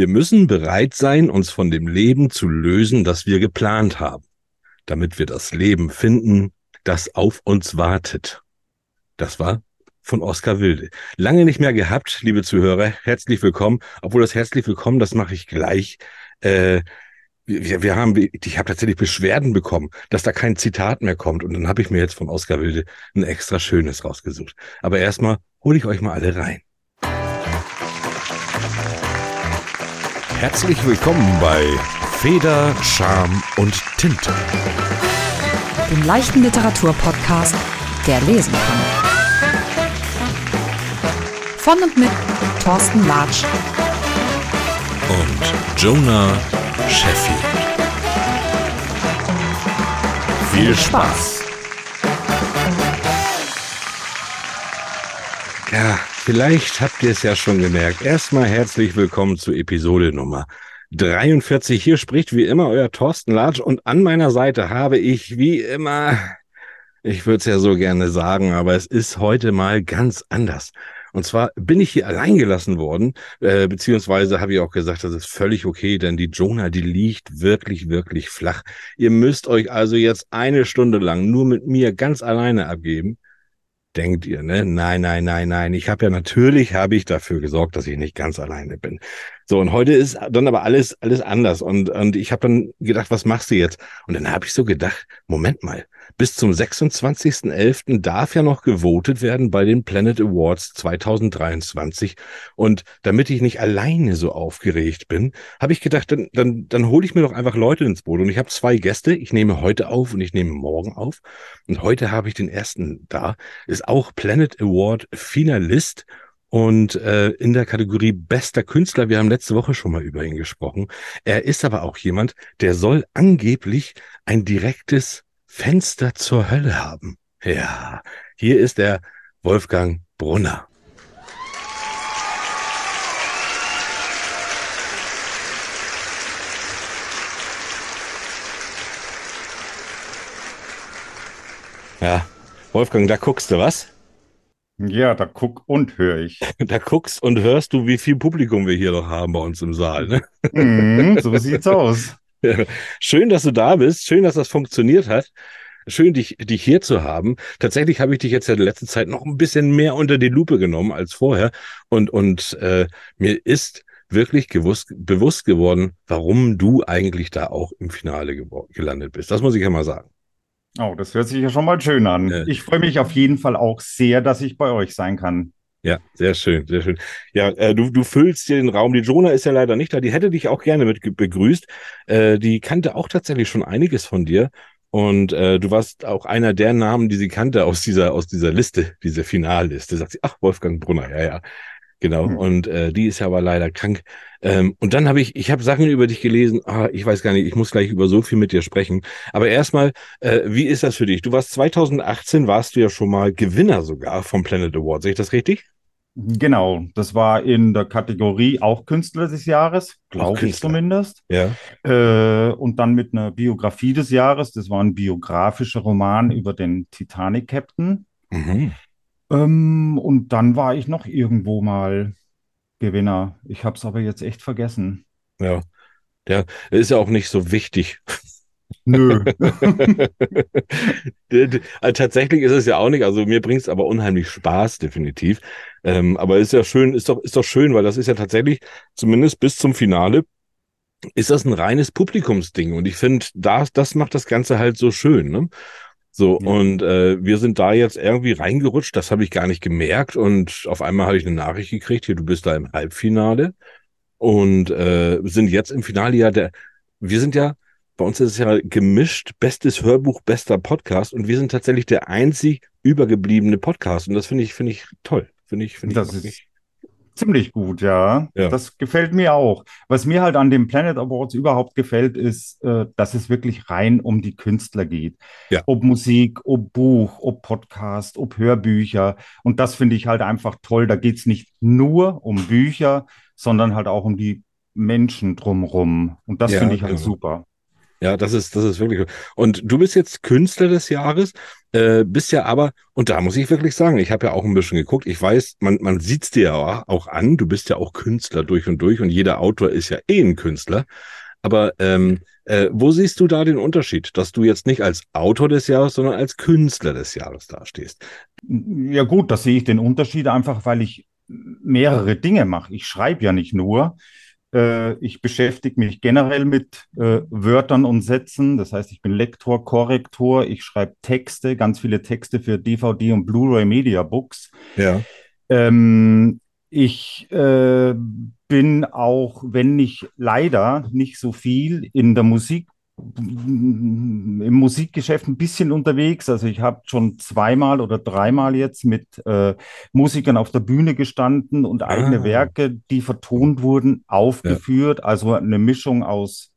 Wir müssen bereit sein, uns von dem Leben zu lösen, das wir geplant haben, damit wir das Leben finden, das auf uns wartet. Das war von Oskar Wilde. Lange nicht mehr gehabt, liebe Zuhörer. Herzlich willkommen. Obwohl das herzlich willkommen, das mache ich gleich. Äh, wir, wir haben, ich habe tatsächlich Beschwerden bekommen, dass da kein Zitat mehr kommt. Und dann habe ich mir jetzt von Oskar Wilde ein extra schönes rausgesucht. Aber erstmal hole ich euch mal alle rein. Herzlich willkommen bei Feder, Charme und Tinte. Dem leichten Literaturpodcast, der lesen kann. Von und mit Thorsten Latsch und Jonah Sheffield. Viel Spaß! Ja, vielleicht habt ihr es ja schon gemerkt. Erstmal herzlich willkommen zu Episode Nummer 43. Hier spricht wie immer euer Thorsten Latsch und an meiner Seite habe ich wie immer, ich würde es ja so gerne sagen, aber es ist heute mal ganz anders. Und zwar bin ich hier allein gelassen worden, äh, beziehungsweise habe ich auch gesagt, das ist völlig okay, denn die Jonah, die liegt wirklich, wirklich flach. Ihr müsst euch also jetzt eine Stunde lang nur mit mir ganz alleine abgeben. Denkt ihr, ne? Nein, nein, nein, nein. Ich habe ja natürlich, habe ich dafür gesorgt, dass ich nicht ganz alleine bin. So, und heute ist dann aber alles, alles anders. Und, und ich habe dann gedacht, was machst du jetzt? Und dann habe ich so gedacht, Moment mal, bis zum 26.11. darf ja noch gewotet werden bei den Planet Awards 2023. Und damit ich nicht alleine so aufgeregt bin, habe ich gedacht, dann, dann, dann hole ich mir doch einfach Leute ins Boot. Und ich habe zwei Gäste. Ich nehme heute auf und ich nehme morgen auf. Und heute habe ich den ersten da. Ist auch Planet Award Finalist und äh, in der Kategorie bester Künstler, wir haben letzte Woche schon mal über ihn gesprochen. Er ist aber auch jemand, der soll angeblich ein direktes Fenster zur Hölle haben. Ja, hier ist der Wolfgang Brunner. Ja, Wolfgang, da guckst du was? Ja, da guck und höre ich. Da guckst und hörst du, wie viel Publikum wir hier noch haben bei uns im Saal. Ne? Mm, so sieht's aus. Schön, dass du da bist. Schön, dass das funktioniert hat. Schön, dich, dich hier zu haben. Tatsächlich habe ich dich jetzt ja in der letzten Zeit noch ein bisschen mehr unter die Lupe genommen als vorher. Und, und äh, mir ist wirklich gewusst, bewusst geworden, warum du eigentlich da auch im Finale gelandet bist. Das muss ich ja mal sagen. Oh, das hört sich ja schon mal schön an. Ja. Ich freue mich auf jeden Fall auch sehr, dass ich bei euch sein kann. Ja, sehr schön, sehr schön. Ja, äh, du, du füllst hier den Raum. Die Jonah ist ja leider nicht da. Die hätte dich auch gerne mit begrüßt. Äh, die kannte auch tatsächlich schon einiges von dir. Und äh, du warst auch einer der Namen, die sie kannte aus dieser, aus dieser Liste, dieser Finalliste. Sagt sie, ach, Wolfgang Brunner, ja, ja. Genau. Mhm. Und äh, die ist ja aber leider krank. Ähm, und dann habe ich, ich habe Sachen über dich gelesen. Ah, ich weiß gar nicht, ich muss gleich über so viel mit dir sprechen. Aber erstmal, äh, wie ist das für dich? Du warst 2018, warst du ja schon mal Gewinner sogar vom Planet Award. Sehe ich das richtig? Genau, das war in der Kategorie auch Künstler des Jahres, glaube ich zumindest. Ja. Äh, und dann mit einer Biografie des Jahres. Das war ein biografischer Roman über den Titanic-Captain. Mhm. Ähm, und dann war ich noch irgendwo mal Gewinner. Ich habe es aber jetzt echt vergessen. Ja, der ist ja auch nicht so wichtig. Nö. Also tatsächlich ist es ja auch nicht. Also mir bringt es aber unheimlich Spaß, definitiv. Ähm, aber ist ja schön, ist doch, ist doch schön, weil das ist ja tatsächlich, zumindest bis zum Finale, ist das ein reines Publikumsding. Und ich finde, das, das macht das Ganze halt so schön. Ne? So, ja. und äh, wir sind da jetzt irgendwie reingerutscht, das habe ich gar nicht gemerkt. Und auf einmal habe ich eine Nachricht gekriegt, hier, du bist da im Halbfinale. Und äh, sind jetzt im Finale ja der, wir sind ja, bei uns ist es ja gemischt, bestes Hörbuch, bester Podcast. Und wir sind tatsächlich der einzig übergebliebene Podcast. Und das finde ich, finde ich toll. Finde ich, finde ich. Das ist ziemlich gut, ja. ja. Das gefällt mir auch. Was mir halt an den Planet Awards überhaupt gefällt, ist, äh, dass es wirklich rein um die Künstler geht. Ja. Ob Musik, ob Buch, ob Podcast, ob Hörbücher. Und das finde ich halt einfach toll. Da geht es nicht nur um Bücher, sondern halt auch um die Menschen drumherum. Und das ja, finde ich halt genau. super. Ja, das ist, das ist wirklich. Und du bist jetzt Künstler des Jahres, äh, bist ja aber, und da muss ich wirklich sagen, ich habe ja auch ein bisschen geguckt. Ich weiß, man, man sieht's dir ja auch an, du bist ja auch Künstler durch und durch und jeder Autor ist ja eh ein Künstler. Aber ähm, äh, wo siehst du da den Unterschied, dass du jetzt nicht als Autor des Jahres, sondern als Künstler des Jahres dastehst? Ja gut, da sehe ich den Unterschied einfach, weil ich mehrere Dinge mache. Ich schreibe ja nicht nur. Äh, ich beschäftige mich generell mit äh, Wörtern und Sätzen. Das heißt, ich bin Lektor, Korrektor. Ich schreibe Texte, ganz viele Texte für DVD und Blu-ray Media Books. Ja. Ähm, ich äh, bin auch, wenn nicht leider nicht so viel in der Musik im Musikgeschäft ein bisschen unterwegs. Also ich habe schon zweimal oder dreimal jetzt mit äh, Musikern auf der Bühne gestanden und eigene ah. Werke, die vertont wurden, aufgeführt. Ja. Also eine Mischung aus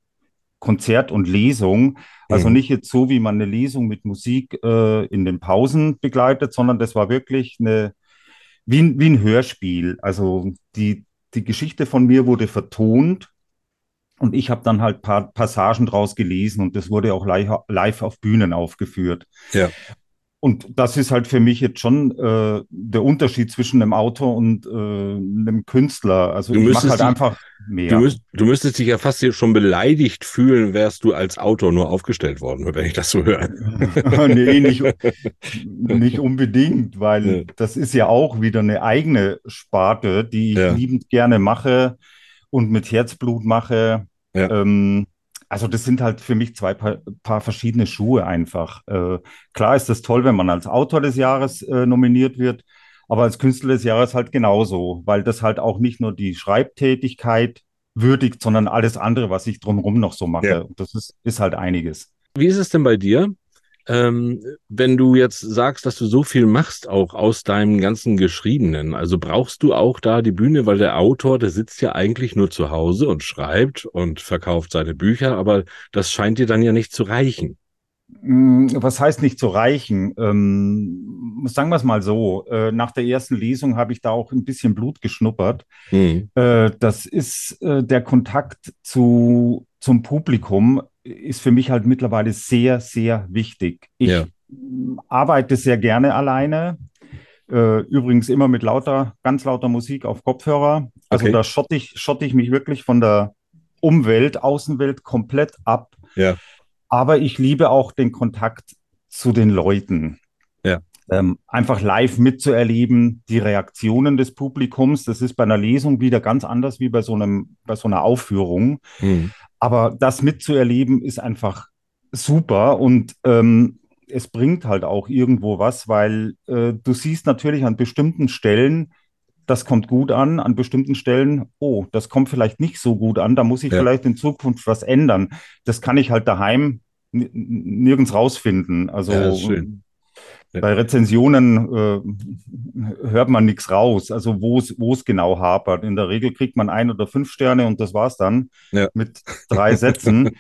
Konzert und Lesung. Also mhm. nicht jetzt so, wie man eine Lesung mit Musik äh, in den Pausen begleitet, sondern das war wirklich eine, wie, wie ein Hörspiel. Also die, die Geschichte von mir wurde vertont und ich habe dann halt paar Passagen draus gelesen und das wurde auch live, live auf Bühnen aufgeführt. Ja. Und das ist halt für mich jetzt schon äh, der Unterschied zwischen einem Autor und äh, einem Künstler. Also du ich mache halt dich, einfach mehr. Du, müsst, du, müsstest dich ja fast schon beleidigt fühlen, wärst du als Autor nur aufgestellt worden, wenn ich das so höre. nee, nicht, nicht unbedingt, weil ja. das ist ja auch wieder eine eigene Sparte, die ich ja. liebend gerne mache und mit Herzblut mache. Ja. Ähm, also das sind halt für mich zwei paar, paar verschiedene Schuhe einfach. Äh, klar ist das toll, wenn man als Autor des Jahres äh, nominiert wird, aber als Künstler des Jahres halt genauso, weil das halt auch nicht nur die Schreibtätigkeit würdigt, sondern alles andere, was ich drumherum noch so mache. Ja. Das ist, ist halt einiges. Wie ist es denn bei dir? Ähm, wenn du jetzt sagst, dass du so viel machst, auch aus deinem ganzen Geschriebenen, also brauchst du auch da die Bühne, weil der Autor, der sitzt ja eigentlich nur zu Hause und schreibt und verkauft seine Bücher, aber das scheint dir dann ja nicht zu reichen. Mm, was heißt nicht zu reichen? Ähm, sagen wir es mal so. Äh, nach der ersten Lesung habe ich da auch ein bisschen Blut geschnuppert. Mhm. Äh, das ist äh, der Kontakt zu, zum Publikum ist für mich halt mittlerweile sehr, sehr wichtig. Ich ja. arbeite sehr gerne alleine. Äh, übrigens immer mit lauter, ganz lauter Musik auf Kopfhörer. Also okay. da schotte ich, schotte ich mich wirklich von der Umwelt, Außenwelt komplett ab. Ja. Aber ich liebe auch den Kontakt zu den Leuten. Ja. Ähm, einfach live mitzuerleben, die Reaktionen des Publikums. Das ist bei einer Lesung wieder ganz anders wie bei so einem, bei so einer Aufführung. Mhm. Aber das mitzuerleben ist einfach super und ähm, es bringt halt auch irgendwo was, weil äh, du siehst natürlich an bestimmten Stellen, das kommt gut an, an bestimmten Stellen, oh, das kommt vielleicht nicht so gut an, da muss ich ja. vielleicht in Zukunft was ändern. Das kann ich halt daheim nirgends rausfinden. Also ja, bei Rezensionen äh, hört man nichts raus, also wo es genau hapert. In der Regel kriegt man ein oder fünf Sterne und das war's dann ja. mit drei Sätzen.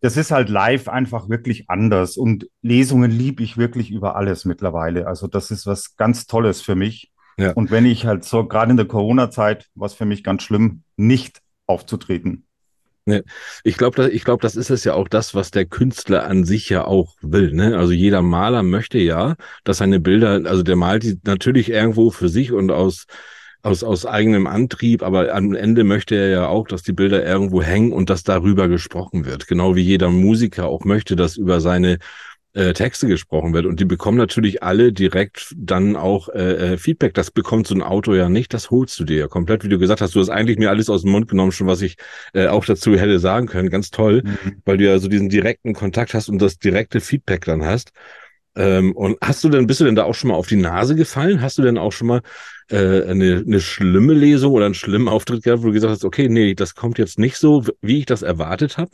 Das ist halt live einfach wirklich anders und Lesungen liebe ich wirklich über alles mittlerweile. Also das ist was ganz Tolles für mich. Ja. Und wenn ich halt so gerade in der Corona-Zeit, was für mich ganz schlimm, nicht aufzutreten. Ne, ich glaube, ich glaube, das ist es ja auch das, was der Künstler an sich ja auch will. Ne? Also jeder Maler möchte ja, dass seine Bilder, also der malt die natürlich irgendwo für sich und aus aus, aus eigenem Antrieb, aber am Ende möchte er ja auch, dass die Bilder irgendwo hängen und dass darüber gesprochen wird. Genau wie jeder Musiker auch möchte, dass über seine äh, Texte gesprochen wird. Und die bekommen natürlich alle direkt dann auch äh, äh, Feedback. Das bekommt so ein Auto ja nicht, das holst du dir ja komplett, wie du gesagt hast. Du hast eigentlich mir alles aus dem Mund genommen, schon was ich äh, auch dazu hätte sagen können. Ganz toll, mhm. weil du ja so diesen direkten Kontakt hast und das direkte Feedback dann hast. Ähm, und hast du denn, bist du denn da auch schon mal auf die Nase gefallen? Hast du denn auch schon mal äh, eine, eine schlimme Lesung oder einen schlimmen Auftritt gehabt, wo du gesagt hast, okay, nee, das kommt jetzt nicht so, wie ich das erwartet habe?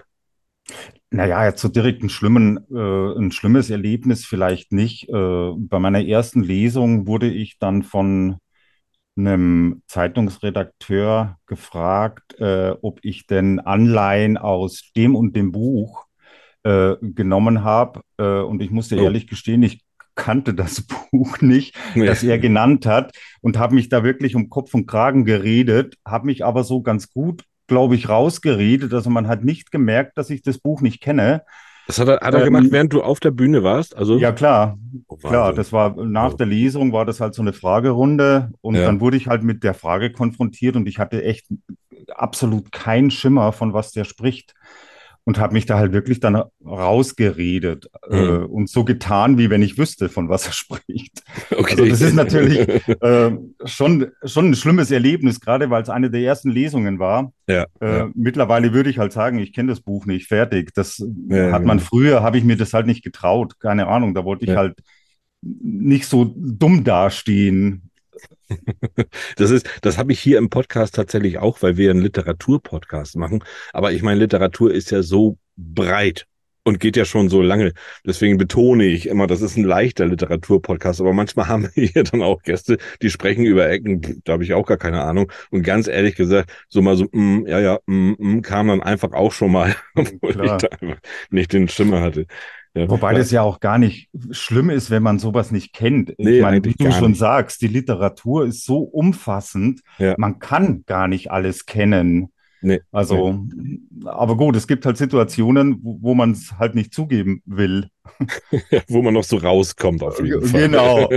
Naja, jetzt so direkt ein, schlimmen, äh, ein schlimmes Erlebnis vielleicht nicht. Äh, bei meiner ersten Lesung wurde ich dann von einem Zeitungsredakteur gefragt, äh, ob ich denn Anleihen aus dem und dem Buch äh, genommen habe. Äh, und ich musste oh. ehrlich gestehen, ich kannte das Buch nicht, nee. das er genannt hat und habe mich da wirklich um Kopf und Kragen geredet, habe mich aber so ganz gut glaube ich, rausgeredet. Also man hat nicht gemerkt, dass ich das Buch nicht kenne. Das hat er, hat er ähm, gemacht, während du auf der Bühne warst? Also ja, klar. Oh, klar, das war nach oh. der Lesung war das halt so eine Fragerunde und ja. dann wurde ich halt mit der Frage konfrontiert und ich hatte echt absolut keinen Schimmer, von was der spricht und habe mich da halt wirklich dann rausgeredet mhm. äh, und so getan, wie wenn ich wüsste, von was er spricht. Okay. Also das ist natürlich äh, schon, schon ein schlimmes Erlebnis, gerade weil es eine der ersten Lesungen war. Ja, äh, ja. Mittlerweile würde ich halt sagen, ich kenne das Buch nicht, fertig. Das ja, hat man früher, habe ich mir das halt nicht getraut, keine Ahnung, da wollte ich halt nicht so dumm dastehen. Das ist, das habe ich hier im Podcast tatsächlich auch, weil wir einen Literaturpodcast machen. Aber ich meine, Literatur ist ja so breit und geht ja schon so lange. Deswegen betone ich immer, das ist ein leichter Literaturpodcast. Aber manchmal haben wir hier dann auch Gäste, die sprechen über Ecken, da habe ich auch gar keine Ahnung. Und ganz ehrlich gesagt, so mal so, mm, ja, ja, mm, mm, kam dann einfach auch schon mal, obwohl Klar. ich da einfach nicht den Stimme hatte. Ja, Wobei das ja auch gar nicht schlimm ist, wenn man sowas nicht kennt. Nee, ich meine, wie du schon nicht. sagst, die Literatur ist so umfassend, ja. man kann gar nicht alles kennen. Nee, also, nee. aber gut, es gibt halt Situationen, wo, wo man es halt nicht zugeben will. wo man noch so rauskommt auf jeden Fall. Genau.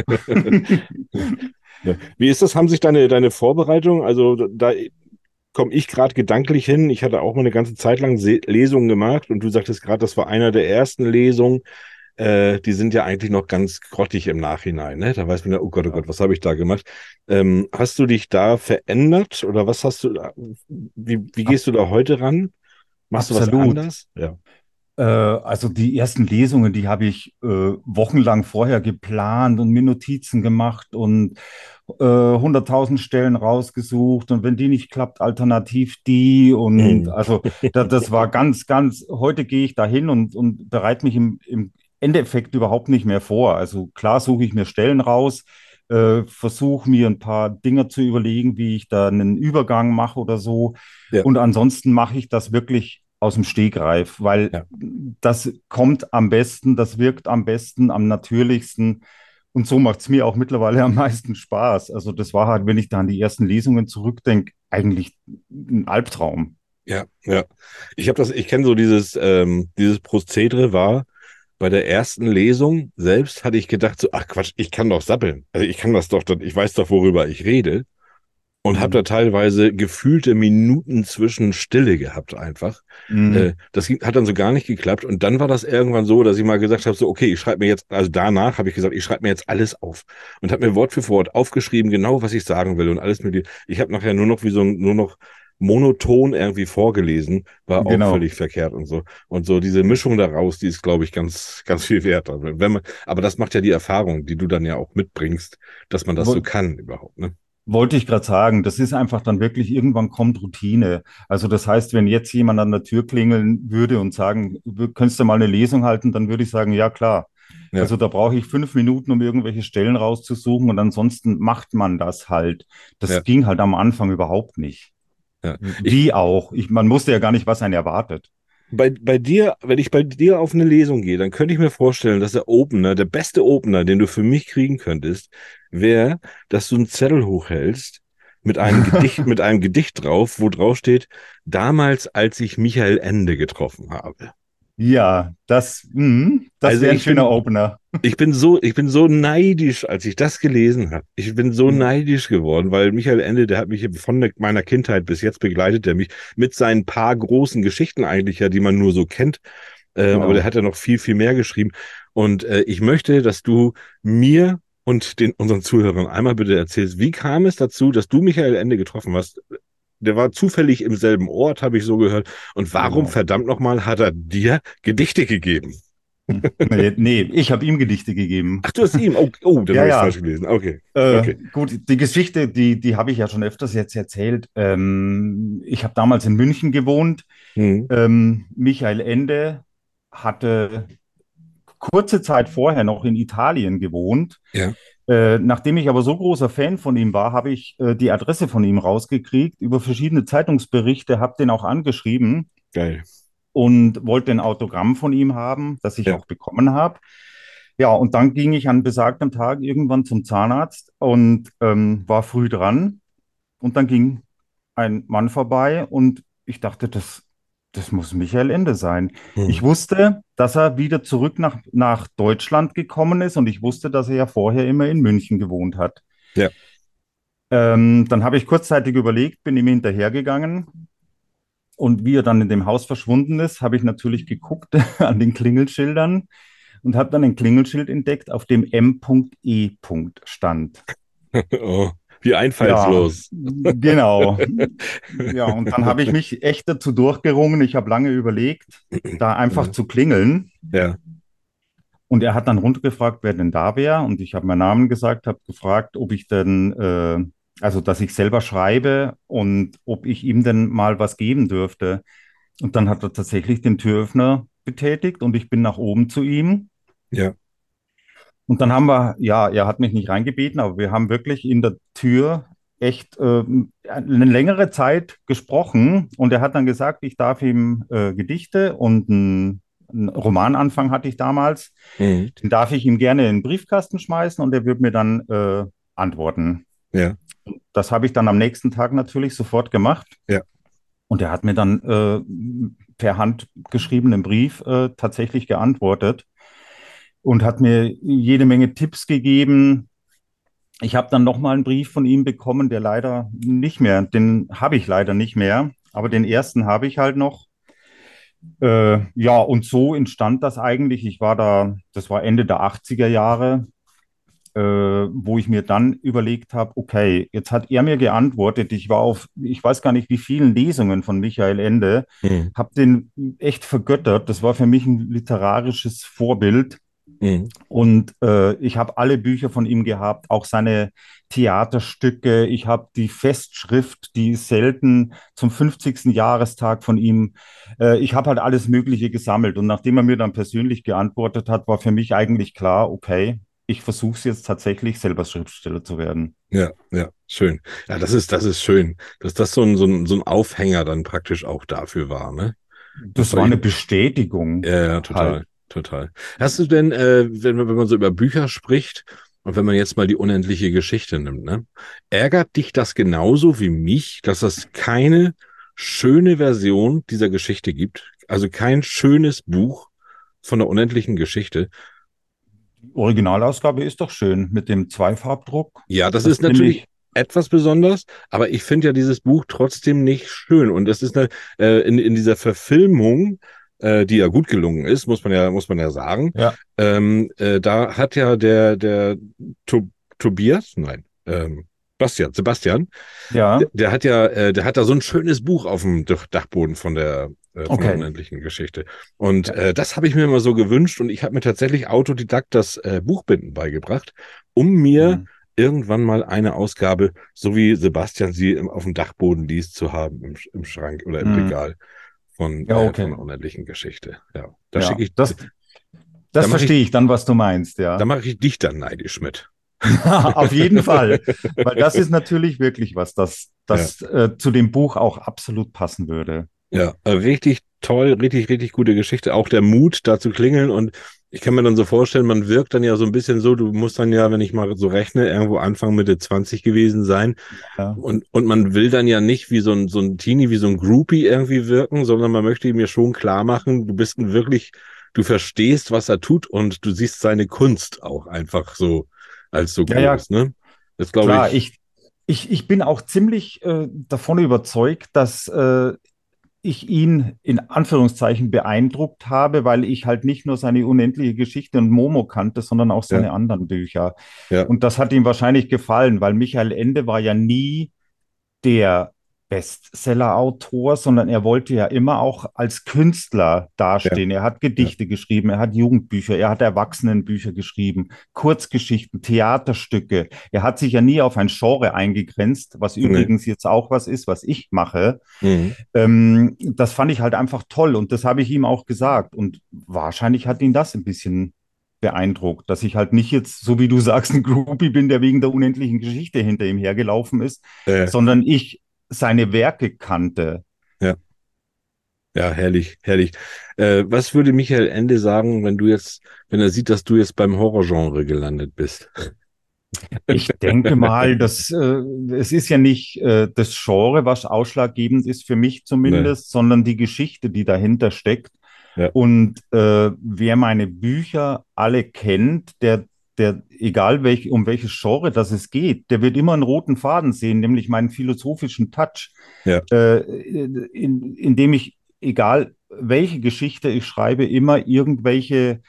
Wie ist das? Haben sich deine, deine Vorbereitungen, also da komme ich gerade gedanklich hin. Ich hatte auch mal eine ganze Zeit lang Se Lesungen gemacht und du sagtest gerade, das war einer der ersten Lesungen. Äh, die sind ja eigentlich noch ganz grottig im Nachhinein. Ne? Da weiß man ja, oh Gott, oh Gott, was habe ich da gemacht? Ähm, hast du dich da verändert oder was hast du, wie, wie gehst du da heute ran? Machst Absolut. du was anders? Ja. Äh, also die ersten Lesungen, die habe ich äh, wochenlang vorher geplant und mir Notizen gemacht und äh, 100.000 Stellen rausgesucht und wenn die nicht klappt, alternativ die und mhm. also da, das war ganz, ganz, heute gehe ich dahin und, und bereite mich im, im Endeffekt überhaupt nicht mehr vor. Also klar suche ich mir Stellen raus, äh, versuche mir ein paar Dinge zu überlegen, wie ich da einen Übergang mache oder so. Ja. Und ansonsten mache ich das wirklich aus dem Stegreif, weil ja. das kommt am besten, das wirkt am besten, am natürlichsten. Und so macht es mir auch mittlerweile am meisten Spaß. Also das war halt, wenn ich da an die ersten Lesungen zurückdenke, eigentlich ein Albtraum. Ja, ja. Ich habe das, ich kenne so dieses, ähm, dieses Prozedere war, bei der ersten Lesung selbst hatte ich gedacht, so, ach Quatsch, ich kann doch sappeln. Also ich kann das doch, ich weiß doch, worüber ich rede und habe da teilweise gefühlte Minuten zwischen Stille gehabt einfach. Mhm. Äh, das hat dann so gar nicht geklappt und dann war das irgendwann so, dass ich mal gesagt habe, so okay, ich schreibe mir jetzt, also danach habe ich gesagt, ich schreibe mir jetzt alles auf und habe mir Wort für Wort aufgeschrieben, genau was ich sagen will und alles mit Ich habe nachher nur noch wie so nur noch monoton irgendwie vorgelesen, war auch genau. völlig verkehrt und so. Und so diese Mischung daraus, die ist, glaube ich, ganz, ganz viel wert. Wenn man, aber das macht ja die Erfahrung, die du dann ja auch mitbringst, dass man das Wo so kann überhaupt, ne? Wollte ich gerade sagen, das ist einfach dann wirklich, irgendwann kommt Routine. Also das heißt, wenn jetzt jemand an der Tür klingeln würde und sagen, könntest du mal eine Lesung halten, dann würde ich sagen, ja klar. Ja. Also da brauche ich fünf Minuten, um irgendwelche Stellen rauszusuchen und ansonsten macht man das halt. Das ja. ging halt am Anfang überhaupt nicht. Ja. Wie ich, auch. Ich, man wusste ja gar nicht, was einen erwartet bei, bei dir, wenn ich bei dir auf eine Lesung gehe, dann könnte ich mir vorstellen, dass der Opener, der beste Opener, den du für mich kriegen könntest, wäre, dass du einen Zettel hochhältst mit einem Gedicht, mit einem Gedicht drauf, wo drauf steht, damals, als ich Michael Ende getroffen habe. Ja, das, mh, das also wäre ein schöner bin, Opener. Ich bin so, ich bin so neidisch, als ich das gelesen habe. Ich bin so mhm. neidisch geworden, weil Michael Ende, der hat mich von meiner Kindheit bis jetzt begleitet, der mich mit seinen paar großen Geschichten eigentlich ja, die man nur so kennt. Äh, genau. Aber der hat ja noch viel, viel mehr geschrieben. Und äh, ich möchte, dass du mir und den unseren Zuhörern einmal bitte erzählst, wie kam es dazu, dass du Michael Ende getroffen hast? Der war zufällig im selben Ort, habe ich so gehört. Und warum, genau. verdammt nochmal, hat er dir Gedichte gegeben? nee, nee, ich habe ihm Gedichte gegeben. Ach, du hast ihm? Oh, oh dann ja, habe ich ja. falsch gelesen. Okay. Äh, okay. Gut, die Geschichte, die, die habe ich ja schon öfters jetzt erzählt. Ähm, ich habe damals in München gewohnt. Mhm. Ähm, Michael Ende hatte kurze Zeit vorher noch in Italien gewohnt. Ja. Äh, nachdem ich aber so großer Fan von ihm war, habe ich äh, die Adresse von ihm rausgekriegt über verschiedene Zeitungsberichte, habe den auch angeschrieben. Geil. Und wollte ein Autogramm von ihm haben, das ich ja. auch bekommen habe. Ja, und dann ging ich an besagtem Tag irgendwann zum Zahnarzt und ähm, war früh dran. Und dann ging ein Mann vorbei und ich dachte, das, das muss Michael Ende sein. Hm. Ich wusste, dass er wieder zurück nach, nach Deutschland gekommen ist und ich wusste, dass er ja vorher immer in München gewohnt hat. Ja. Ähm, dann habe ich kurzzeitig überlegt, bin ihm hinterhergegangen. Und wie er dann in dem Haus verschwunden ist, habe ich natürlich geguckt an den Klingelschildern und habe dann ein Klingelschild entdeckt, auf dem M.E. stand. oh, wie einfallslos. Ja, genau. ja, und dann habe ich mich echt dazu durchgerungen. Ich habe lange überlegt, da einfach ja. zu klingeln. Ja. Und er hat dann runtergefragt, wer denn da wäre. Und ich habe meinen Namen gesagt, habe gefragt, ob ich denn, äh, also dass ich selber schreibe und ob ich ihm denn mal was geben dürfte. Und dann hat er tatsächlich den Türöffner betätigt und ich bin nach oben zu ihm. Ja. Und dann haben wir, ja, er hat mich nicht reingebeten, aber wir haben wirklich in der Tür echt äh, eine längere Zeit gesprochen und er hat dann gesagt, ich darf ihm äh, Gedichte und ein einen Romananfang hatte ich damals. Mhm. Den darf ich ihm gerne in den Briefkasten schmeißen und er wird mir dann äh, antworten. Ja. Das habe ich dann am nächsten Tag natürlich sofort gemacht. Ja. Und er hat mir dann äh, per Hand geschriebenen Brief äh, tatsächlich geantwortet und hat mir jede Menge Tipps gegeben. Ich habe dann nochmal einen Brief von ihm bekommen, der leider nicht mehr, den habe ich leider nicht mehr, aber den ersten habe ich halt noch. Äh, ja, und so entstand das eigentlich. Ich war da, das war Ende der 80er Jahre, äh, wo ich mir dann überlegt habe, okay, jetzt hat er mir geantwortet. Ich war auf, ich weiß gar nicht, wie vielen Lesungen von Michael Ende, mhm. habe den echt vergöttert. Das war für mich ein literarisches Vorbild. Mhm. Und äh, ich habe alle Bücher von ihm gehabt, auch seine Theaterstücke. Ich habe die Festschrift, die selten zum 50. Jahrestag von ihm. Äh, ich habe halt alles Mögliche gesammelt. Und nachdem er mir dann persönlich geantwortet hat, war für mich eigentlich klar, okay, ich versuche es jetzt tatsächlich, selber Schriftsteller zu werden. Ja, ja, schön. Ja, das ist, das ist schön, dass das so ein, so ein, so ein Aufhänger dann praktisch auch dafür war, ne? Das, das war eine Bestätigung. Ja, ja total. Halt total. Hast du denn, äh, wenn, wenn man so über Bücher spricht, und wenn man jetzt mal die unendliche Geschichte nimmt, ne, ärgert dich das genauso wie mich, dass es keine schöne Version dieser Geschichte gibt? Also kein schönes Buch von der unendlichen Geschichte. Die Originalausgabe ist doch schön mit dem Zweifarbdruck. Ja, das, das ist natürlich etwas besonders, aber ich finde ja dieses Buch trotzdem nicht schön. Und das ist eine, äh, in, in dieser Verfilmung äh, die ja gut gelungen ist, muss man ja, muss man ja sagen. Ja. Ähm, äh, da hat ja der, der to Tobias, nein, ähm, Bastian, Sebastian, ja. Der, der, hat ja, äh, der hat da so ein schönes Buch auf dem Dachboden von der, äh, von okay. der unendlichen Geschichte. Und ja. äh, das habe ich mir immer so gewünscht und ich habe mir tatsächlich Autodidakt das äh, Buchbinden beigebracht, um mir mhm. irgendwann mal eine Ausgabe, so wie Sebastian sie im, auf dem Dachboden liest, zu haben im, im Schrank oder im mhm. Regal von, ja, okay. äh, von einer unendlichen Geschichte. Ja, da ja, schicke ich das. Das da verstehe ich, ich, dann, was du meinst, ja. Da mache ich dich dann neidisch mit. Auf jeden Fall, weil das ist natürlich wirklich was, das, das ja. äh, zu dem Buch auch absolut passen würde. Ja, richtig toll, richtig, richtig gute Geschichte. Auch der Mut, da zu klingeln und ich kann mir dann so vorstellen, man wirkt dann ja so ein bisschen so, du musst dann ja, wenn ich mal so rechne, irgendwo Anfang Mitte 20 gewesen sein. Ja. Und, und man will dann ja nicht wie so ein, so ein Teenie, wie so ein Groupie irgendwie wirken, sondern man möchte ihm ja schon klar machen, du bist ein wirklich, du verstehst, was er tut und du siehst seine Kunst auch einfach so als so ja, groß, ja. ne? Das glaube ich. ich. Ich, ich bin auch ziemlich äh, davon überzeugt, dass äh, ich ihn in Anführungszeichen beeindruckt habe, weil ich halt nicht nur seine unendliche Geschichte und Momo kannte, sondern auch seine ja. anderen Bücher. Ja. Und das hat ihm wahrscheinlich gefallen, weil Michael Ende war ja nie der Bestseller-Autor, sondern er wollte ja immer auch als Künstler dastehen. Ja. Er hat Gedichte ja. geschrieben, er hat Jugendbücher, er hat Erwachsenenbücher geschrieben, Kurzgeschichten, Theaterstücke. Er hat sich ja nie auf ein Genre eingegrenzt, was mhm. übrigens jetzt auch was ist, was ich mache. Mhm. Ähm, das fand ich halt einfach toll und das habe ich ihm auch gesagt. Und wahrscheinlich hat ihn das ein bisschen beeindruckt, dass ich halt nicht jetzt, so wie du sagst, ein Groupie bin, der wegen der unendlichen Geschichte hinter ihm hergelaufen ist, äh. sondern ich seine Werke kannte. Ja. Ja, herrlich, herrlich. Äh, was würde Michael Ende sagen, wenn du jetzt, wenn er sieht, dass du jetzt beim Horrorgenre gelandet bist? Ich denke mal, dass äh, es ist ja nicht äh, das Genre, was ausschlaggebend ist für mich zumindest, nee. sondern die Geschichte, die dahinter steckt. Ja. Und äh, wer meine Bücher alle kennt, der, der, egal welch, um welches Genre das es geht, der wird immer einen roten Faden sehen, nämlich meinen philosophischen Touch, ja. äh, in, in dem ich, egal welche Geschichte ich schreibe, immer irgendwelche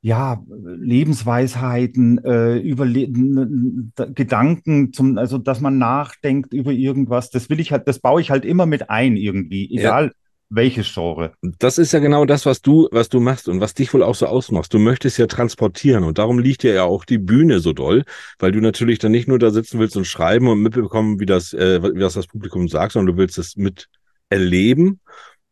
ja, Lebensweisheiten, äh, über Gedanken zum, also dass man nachdenkt über irgendwas, das will ich halt, das baue ich halt immer mit ein irgendwie, egal ja. Welches Genre. Das ist ja genau das, was du, was du machst und was dich wohl auch so ausmachst. Du möchtest ja transportieren und darum liegt dir ja auch die Bühne so doll, weil du natürlich dann nicht nur da sitzen willst und schreiben und mitbekommen, wie das, äh, wie das Publikum sagt, sondern du willst es mit erleben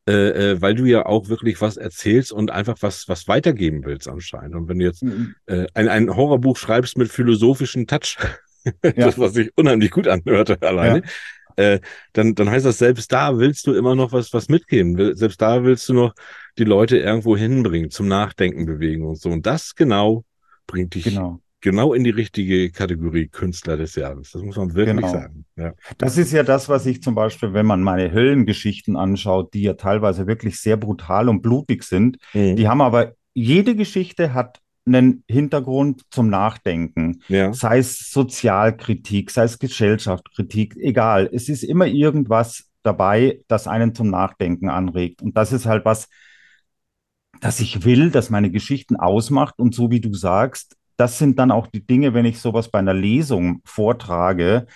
äh, äh, weil du ja auch wirklich was erzählst und einfach was, was weitergeben willst anscheinend. Und wenn du jetzt mhm. äh, ein, ein Horrorbuch schreibst mit philosophischen Touch, ja. das, was sich unheimlich gut anhörte alleine, ja. Äh, dann, dann heißt das, selbst da willst du immer noch was, was mitgeben. Selbst da willst du noch die Leute irgendwo hinbringen, zum Nachdenken bewegen und so. Und das genau bringt dich genau genau in die richtige Kategorie Künstler des Jahres. Das muss man wirklich genau. sagen. Ja. Das ist ja das, was ich zum Beispiel, wenn man meine Höllengeschichten anschaut, die ja teilweise wirklich sehr brutal und blutig sind, mhm. die haben aber, jede Geschichte hat einen Hintergrund zum Nachdenken. Ja. Sei es Sozialkritik, sei es Gesellschaftskritik, egal. Es ist immer irgendwas dabei, das einen zum Nachdenken anregt. Und das ist halt was, dass ich will, dass meine Geschichten ausmacht. Und so wie du sagst, das sind dann auch die Dinge, wenn ich sowas bei einer Lesung vortrage,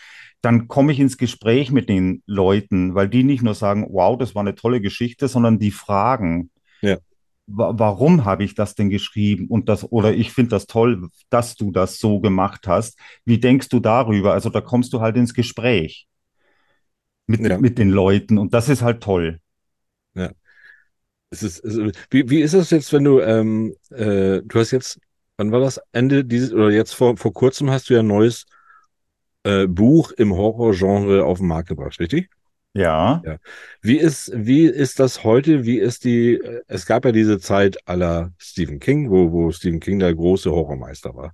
dann komme ich ins Gespräch mit den Leuten, weil die nicht nur sagen, wow, das war eine tolle Geschichte, sondern die fragen, ja. Warum habe ich das denn geschrieben und das, oder ich finde das toll, dass du das so gemacht hast. Wie denkst du darüber? Also da kommst du halt ins Gespräch mit, ja. mit den Leuten und das ist halt toll. Ja. Es ist, es, wie, wie ist es jetzt, wenn du, ähm, äh, du hast jetzt wann war das? Ende dieses, oder jetzt vor, vor kurzem hast du ja ein neues äh, Buch im Horrorgenre auf den Markt gebracht, richtig? Ja. ja. Wie ist, wie ist das heute? Wie ist die, äh, es gab ja diese Zeit aller Stephen King, wo, wo Stephen King der große Horrormeister war.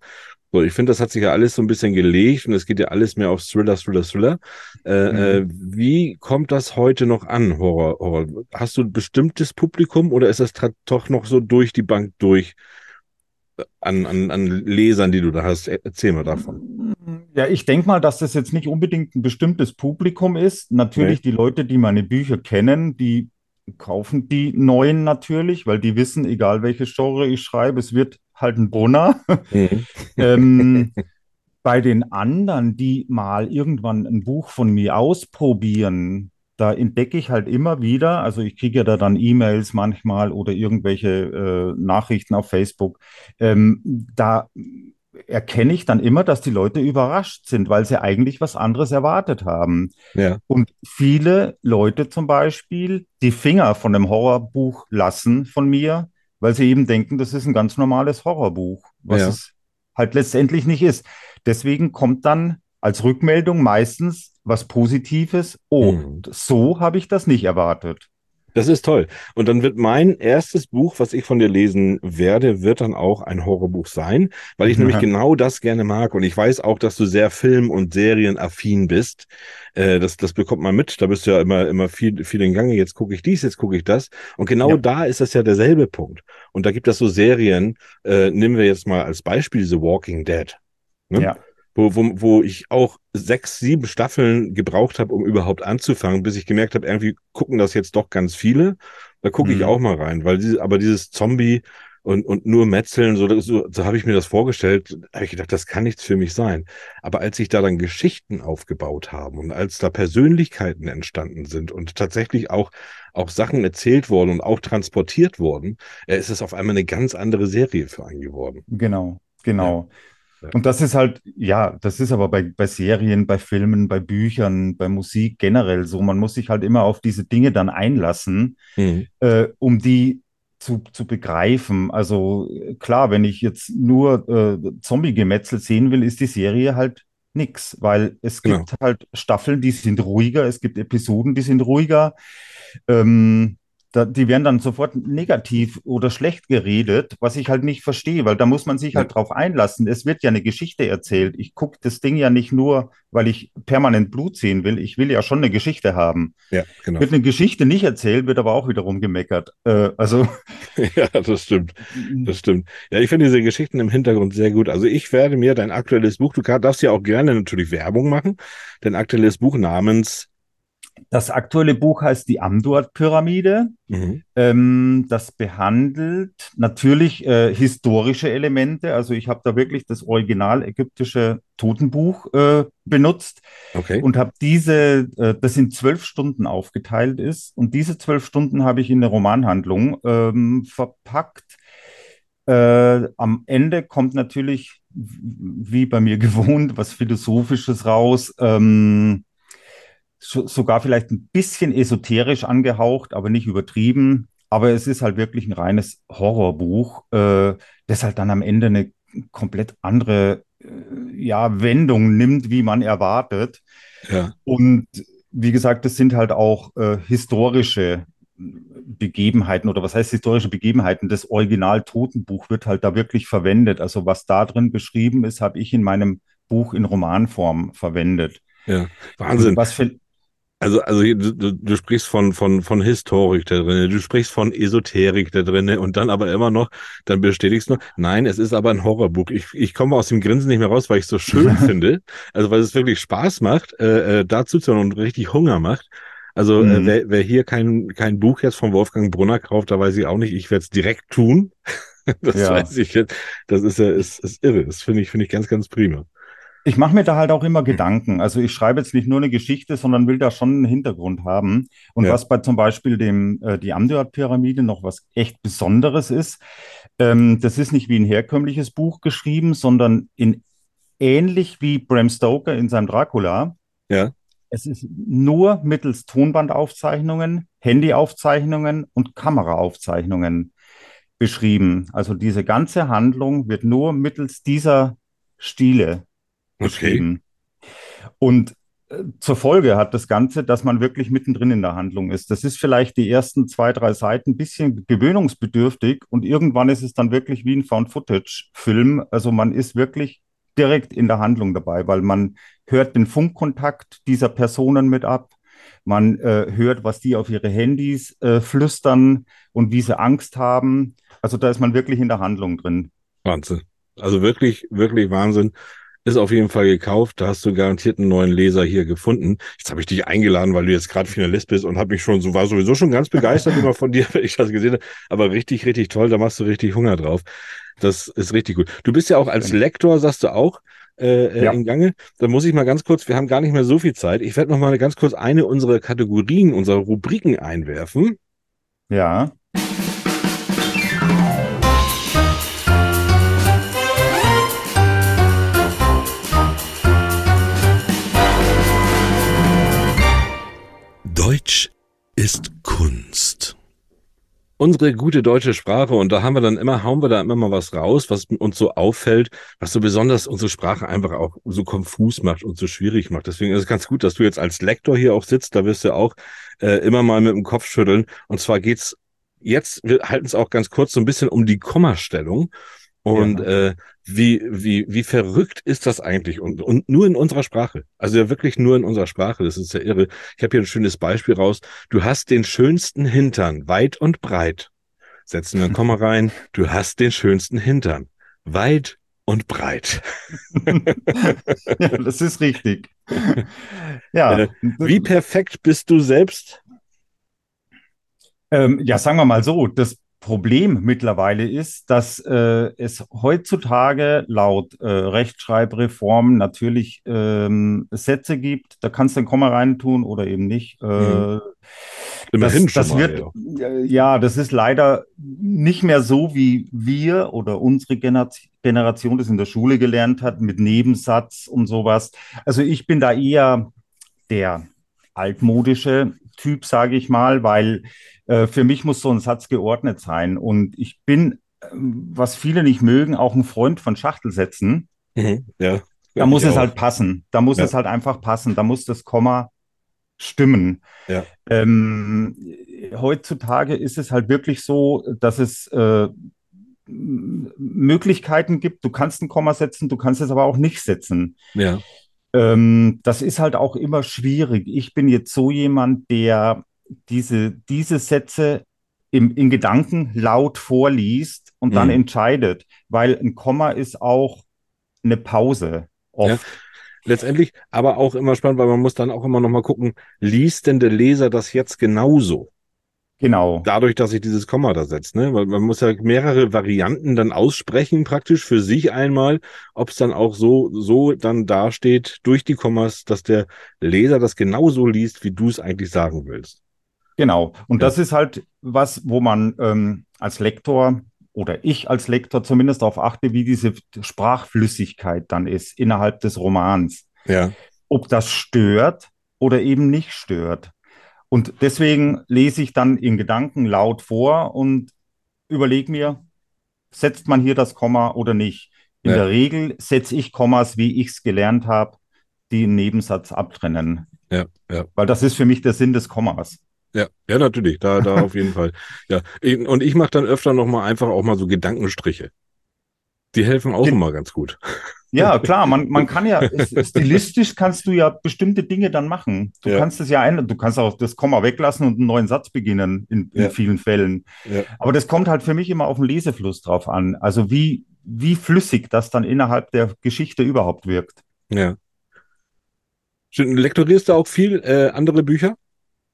So, ich finde, das hat sich ja alles so ein bisschen gelegt und es geht ja alles mehr auf Thriller, Thriller, Thriller. Äh, mhm. äh, wie kommt das heute noch an, Horror, Horror? Hast du ein bestimmtes Publikum oder ist das doch noch so durch die Bank durch an, an, an Lesern, die du da hast. Erzähl mal davon. Ja, ich denke mal, dass das jetzt nicht unbedingt ein bestimmtes Publikum ist. Natürlich nee. die Leute, die meine Bücher kennen, die kaufen die neuen natürlich, weil die wissen, egal welches Genre ich schreibe, es wird halt ein Brunner. Mhm. ähm, bei den anderen, die mal irgendwann ein Buch von mir ausprobieren, da entdecke ich halt immer wieder, also ich kriege ja da dann E-Mails manchmal oder irgendwelche äh, Nachrichten auf Facebook, ähm, da erkenne ich dann immer, dass die Leute überrascht sind, weil sie eigentlich was anderes erwartet haben. Ja. Und viele Leute zum Beispiel die Finger von einem Horrorbuch lassen von mir, weil sie eben denken, das ist ein ganz normales Horrorbuch, was ja. es halt letztendlich nicht ist. Deswegen kommt dann als Rückmeldung meistens was Positives. Oh, mhm. so habe ich das nicht erwartet. Das ist toll. Und dann wird mein erstes Buch, was ich von dir lesen werde, wird dann auch ein Horrorbuch sein, weil ich ja. nämlich genau das gerne mag. Und ich weiß auch, dass du sehr Film- und Serienaffin bist. Äh, das, das bekommt man mit. Da bist du ja immer, immer viel, viel in Gange. Jetzt gucke ich dies, jetzt gucke ich das. Und genau ja. da ist das ja derselbe Punkt. Und da gibt es so Serien, äh, nehmen wir jetzt mal als Beispiel The Walking Dead. Ne? Ja wo, wo, wo ich auch sechs, sieben Staffeln gebraucht habe, um überhaupt anzufangen, bis ich gemerkt habe, irgendwie gucken das jetzt doch ganz viele. Da gucke mhm. ich auch mal rein, weil diese, aber dieses Zombie und, und nur Metzeln, so, so, so habe ich mir das vorgestellt, habe ich gedacht, das kann nichts für mich sein. Aber als sich da dann Geschichten aufgebaut haben und als da Persönlichkeiten entstanden sind und tatsächlich auch, auch Sachen erzählt wurden und auch transportiert wurden, äh, ist es auf einmal eine ganz andere Serie für einen geworden. Genau, genau. Ja. Und das ist halt, ja, das ist aber bei, bei Serien, bei Filmen, bei Büchern, bei Musik generell so. Man muss sich halt immer auf diese Dinge dann einlassen, mhm. äh, um die zu, zu begreifen. Also klar, wenn ich jetzt nur äh, Zombie-Gemetzel sehen will, ist die Serie halt nix, weil es gibt genau. halt Staffeln, die sind ruhiger, es gibt Episoden, die sind ruhiger. Ähm, da, die werden dann sofort negativ oder schlecht geredet, was ich halt nicht verstehe, weil da muss man sich halt drauf einlassen. Es wird ja eine Geschichte erzählt. Ich gucke das Ding ja nicht nur, weil ich permanent Blut sehen will. Ich will ja schon eine Geschichte haben. Ja, genau. Wird eine Geschichte nicht erzählt, wird aber auch wiederum gemeckert. Äh, also. ja, das stimmt. Das stimmt. Ja, ich finde diese Geschichten im Hintergrund sehr gut. Also ich werde mir dein aktuelles Buch, du darfst ja auch gerne natürlich Werbung machen, dein aktuelles Buch namens das aktuelle Buch heißt die Amduat-Pyramide. Mhm. Ähm, das behandelt natürlich äh, historische Elemente. Also ich habe da wirklich das original ägyptische Totenbuch äh, benutzt okay. und habe diese, äh, das in zwölf Stunden aufgeteilt ist. Und diese zwölf Stunden habe ich in eine Romanhandlung ähm, verpackt. Äh, am Ende kommt natürlich, wie bei mir gewohnt, was Philosophisches raus. Ähm, so, sogar vielleicht ein bisschen esoterisch angehaucht, aber nicht übertrieben. Aber es ist halt wirklich ein reines Horrorbuch, äh, das halt dann am Ende eine komplett andere äh, ja, Wendung nimmt, wie man erwartet. Ja. Und wie gesagt, das sind halt auch äh, historische Begebenheiten oder was heißt historische Begebenheiten? Das Original Totenbuch wird halt da wirklich verwendet. Also was da drin beschrieben ist, habe ich in meinem Buch in Romanform verwendet. Ja, Wahnsinn. Was für, also, also du, du sprichst von, von, von Historik da drin, du sprichst von Esoterik da drin und dann aber immer noch, dann bestätigst du, nein, es ist aber ein Horrorbuch. Ich, ich komme aus dem Grinsen nicht mehr raus, weil ich es so schön finde, also weil es wirklich Spaß macht, äh, äh, dazu zu und richtig Hunger macht. Also äh, mhm. äh, wer, wer hier kein, kein Buch jetzt von Wolfgang Brunner kauft, da weiß ich auch nicht, ich werde es direkt tun. das ja. weiß ich jetzt. Das ist ja ist, ist irre. Das finde ich, finde ich ganz, ganz prima. Ich mache mir da halt auch immer hm. Gedanken. Also ich schreibe jetzt nicht nur eine Geschichte, sondern will da schon einen Hintergrund haben. Und ja. was bei zum Beispiel dem äh, die Amduat-Pyramide noch was echt Besonderes ist, ähm, das ist nicht wie ein herkömmliches Buch geschrieben, sondern in ähnlich wie Bram Stoker in seinem Dracula. Ja. Es ist nur mittels Tonbandaufzeichnungen, Handyaufzeichnungen und Kameraaufzeichnungen beschrieben. Also diese ganze Handlung wird nur mittels dieser Stile geschrieben. Okay. Und äh, zur Folge hat das Ganze, dass man wirklich mittendrin in der Handlung ist. Das ist vielleicht die ersten zwei, drei Seiten ein bisschen gewöhnungsbedürftig und irgendwann ist es dann wirklich wie ein Found-Footage-Film. Also man ist wirklich direkt in der Handlung dabei, weil man hört den Funkkontakt dieser Personen mit ab. Man äh, hört, was die auf ihre Handys äh, flüstern und wie sie Angst haben. Also da ist man wirklich in der Handlung drin. Wahnsinn. Also wirklich, wirklich Wahnsinn. Ist auf jeden Fall gekauft. Da hast du garantiert einen neuen Leser hier gefunden. Jetzt habe ich dich eingeladen, weil du jetzt gerade Finalist bist und habe mich schon so war sowieso schon ganz begeistert immer von dir, wenn ich das gesehen habe. Aber richtig, richtig toll. Da machst du richtig Hunger drauf. Das ist richtig gut. Du bist ja auch als Lektor, sagst du auch, äh, äh, ja. in Gange. Da muss ich mal ganz kurz, wir haben gar nicht mehr so viel Zeit. Ich werde noch mal ganz kurz eine unserer Kategorien, unserer Rubriken einwerfen. Ja. Deutsch ist Kunst. Unsere gute deutsche Sprache, und da haben wir dann immer, hauen wir da immer mal was raus, was uns so auffällt, was so besonders unsere Sprache einfach auch so konfus macht und so schwierig macht. Deswegen ist es ganz gut, dass du jetzt als Lektor hier auch sitzt, da wirst du auch äh, immer mal mit dem Kopf schütteln. Und zwar geht's jetzt, wir halten es auch ganz kurz so ein bisschen um die Kommastellung. Und ja. äh, wie, wie, wie verrückt ist das eigentlich? Und, und nur in unserer Sprache. Also ja wirklich nur in unserer Sprache. Das ist ja irre. Ich habe hier ein schönes Beispiel raus. Du hast den schönsten Hintern, weit und breit. Setzen wir ein Komma rein. Du hast den schönsten Hintern, weit und breit. ja, das ist richtig. ja. Äh, wie perfekt bist du selbst? Ähm, ja, sagen wir mal so, das Problem mittlerweile ist, dass äh, es heutzutage laut äh, Rechtschreibreform natürlich ähm, Sätze gibt, da kannst du ein Komma reintun oder eben nicht. Äh, mhm. Immerhin das, das mal, wird, ja. ja. das ist leider nicht mehr so, wie wir oder unsere Generation das in der Schule gelernt hat, mit Nebensatz und sowas. Also ich bin da eher der altmodische Typ, sage ich mal, weil äh, für mich muss so ein Satz geordnet sein. Und ich bin, ähm, was viele nicht mögen, auch ein Freund von Schachtelsätzen. Mhm, ja. Da muss es auch. halt passen. Da muss ja. es halt einfach passen. Da muss das Komma stimmen. Ja. Ähm, heutzutage ist es halt wirklich so, dass es äh, Möglichkeiten gibt. Du kannst ein Komma setzen, du kannst es aber auch nicht setzen. Ja. Ähm, das ist halt auch immer schwierig. Ich bin jetzt so jemand, der diese, diese Sätze im, in Gedanken laut vorliest und dann mhm. entscheidet, weil ein Komma ist auch eine Pause oft. Ja letztendlich aber auch immer spannend, weil man muss dann auch immer noch mal gucken, liest denn der Leser das jetzt genauso? Genau. Dadurch, dass sich dieses Komma da setzt, ne? Weil man muss ja mehrere Varianten dann aussprechen, praktisch für sich einmal, ob es dann auch so, so dann dasteht durch die Kommas, dass der Leser das genauso liest, wie du es eigentlich sagen willst. Genau. Und ja. das ist halt was, wo man ähm, als Lektor oder ich als Lektor zumindest darauf achte, wie diese Sprachflüssigkeit dann ist innerhalb des Romans. Ja. Ob das stört oder eben nicht stört. Und deswegen lese ich dann in Gedanken laut vor und überlege mir, setzt man hier das Komma oder nicht. In ja. der Regel setze ich Kommas, wie ich es gelernt habe, die einen Nebensatz abtrennen. Ja, ja. Weil das ist für mich der Sinn des Kommas. Ja, ja, natürlich, da, da auf jeden Fall. Ja, und ich mache dann öfter noch mal einfach auch mal so Gedankenstriche. Die helfen auch Ge immer ganz gut. Ja, klar, man, man kann ja, stilistisch kannst du ja bestimmte Dinge dann machen. Du ja. kannst es ja ein, du kannst auch das Komma weglassen und einen neuen Satz beginnen in, in ja. vielen Fällen. Ja. Aber das kommt halt für mich immer auf den Lesefluss drauf an. Also wie, wie flüssig das dann innerhalb der Geschichte überhaupt wirkt. Ja. Lektorierst du auch viel äh, andere Bücher?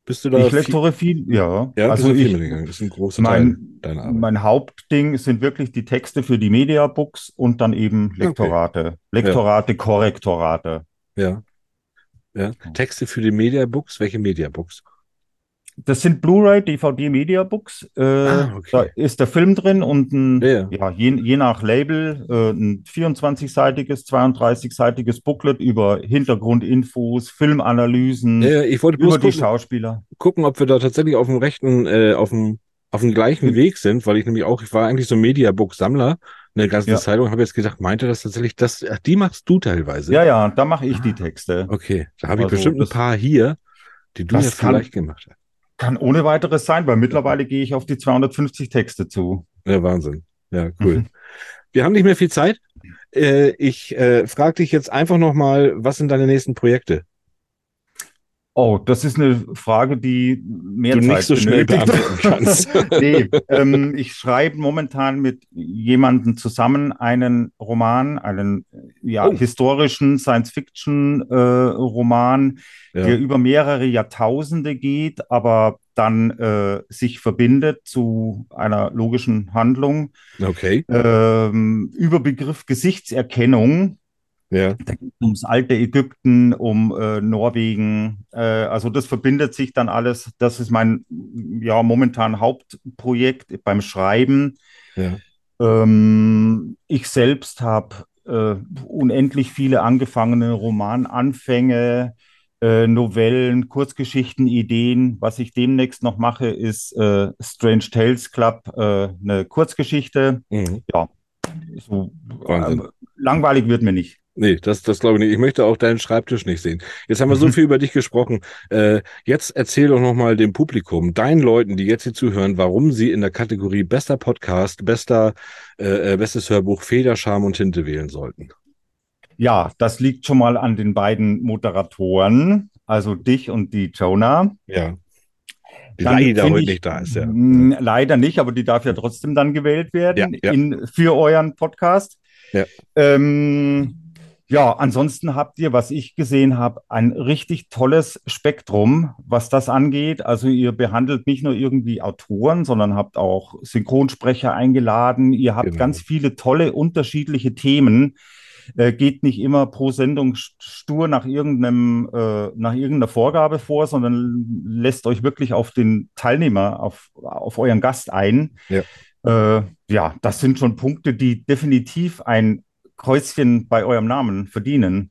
Bist du da? Ich lektore viel, ja. Ja, also ich, das ist ein großer mein, Teil deiner Arbeit. Mein Hauptding sind wirklich die Texte für die Mediabooks und dann eben Lektorate. Okay. Lektorate, ja. Korrektorate. Ja. ja. Texte für die Mediabooks, welche Mediabooks? Das sind Blu-ray, DVD Mediabooks. Äh, ah, okay. Da ist der Film drin und ein, ja. ja je, je, nach Label äh, ein 24-seitiges, 32-seitiges Booklet über Hintergrundinfos, Filmanalysen ja, ich wollte über die gucken, Schauspieler. Gucken, ob wir da tatsächlich auf dem rechten, äh, auf dem auf dem gleichen Weg sind, weil ich nämlich auch, ich war eigentlich so Mediabook-Sammler eine ganze ja. Zeitung, habe jetzt gesagt, meinte das tatsächlich, das, ach, die machst du teilweise. Ja, ja, da mache ich ah, die Texte. Okay, da habe ich also, bestimmt ein paar hier, die du jetzt vielleicht gemacht hast. Kann ohne weiteres sein, weil mittlerweile gehe ich auf die 250 Texte zu. Ja, Wahnsinn. Ja, cool. Mhm. Wir haben nicht mehr viel Zeit. Äh, ich äh, frage dich jetzt einfach nochmal, was sind deine nächsten Projekte? Oh, das ist eine Frage, die mehr du Zeit nicht so schnell beantworten kannst. nee, ähm, ich schreibe momentan mit jemandem zusammen einen Roman, einen ja, oh. historischen Science-Fiction-Roman, äh, ja. der über mehrere Jahrtausende geht, aber dann äh, sich verbindet zu einer logischen Handlung. Okay. Ähm, Überbegriff Gesichtserkennung ja. Da geht es ums alte Ägypten, um äh, Norwegen. Äh, also das verbindet sich dann alles. Das ist mein ja momentan Hauptprojekt beim Schreiben. Ja. Ähm, ich selbst habe äh, unendlich viele angefangene Romananfänge, äh, Novellen, Kurzgeschichten, Ideen. Was ich demnächst noch mache, ist äh, Strange Tales Club, äh, eine Kurzgeschichte. Mhm. Ja, so, langweilig wird mir nicht. Nee, das, das glaube ich nicht. Ich möchte auch deinen Schreibtisch nicht sehen. Jetzt haben wir so viel über dich gesprochen. Äh, jetzt erzähl doch nochmal dem Publikum, deinen Leuten, die jetzt hier zuhören, warum sie in der Kategorie bester Podcast, bester, äh, äh bestes Hörbuch Federscham und Tinte wählen sollten. Ja, das liegt schon mal an den beiden Moderatoren, also dich und die Jonah. Ja. Die dann leider heute ich, nicht da ist, ja. Leider nicht, aber die darf ja trotzdem dann gewählt werden ja, ja. In, für euren Podcast. Ja. Ähm, ja, ansonsten habt ihr, was ich gesehen habe, ein richtig tolles Spektrum, was das angeht. Also ihr behandelt nicht nur irgendwie Autoren, sondern habt auch Synchronsprecher eingeladen. Ihr habt genau. ganz viele tolle unterschiedliche Themen. Äh, geht nicht immer pro Sendung stur nach irgendeinem, äh, nach irgendeiner Vorgabe vor, sondern lässt euch wirklich auf den Teilnehmer, auf, auf euren Gast ein. Ja. Äh, ja, das sind schon Punkte, die definitiv ein Kreuzchen bei eurem Namen verdienen.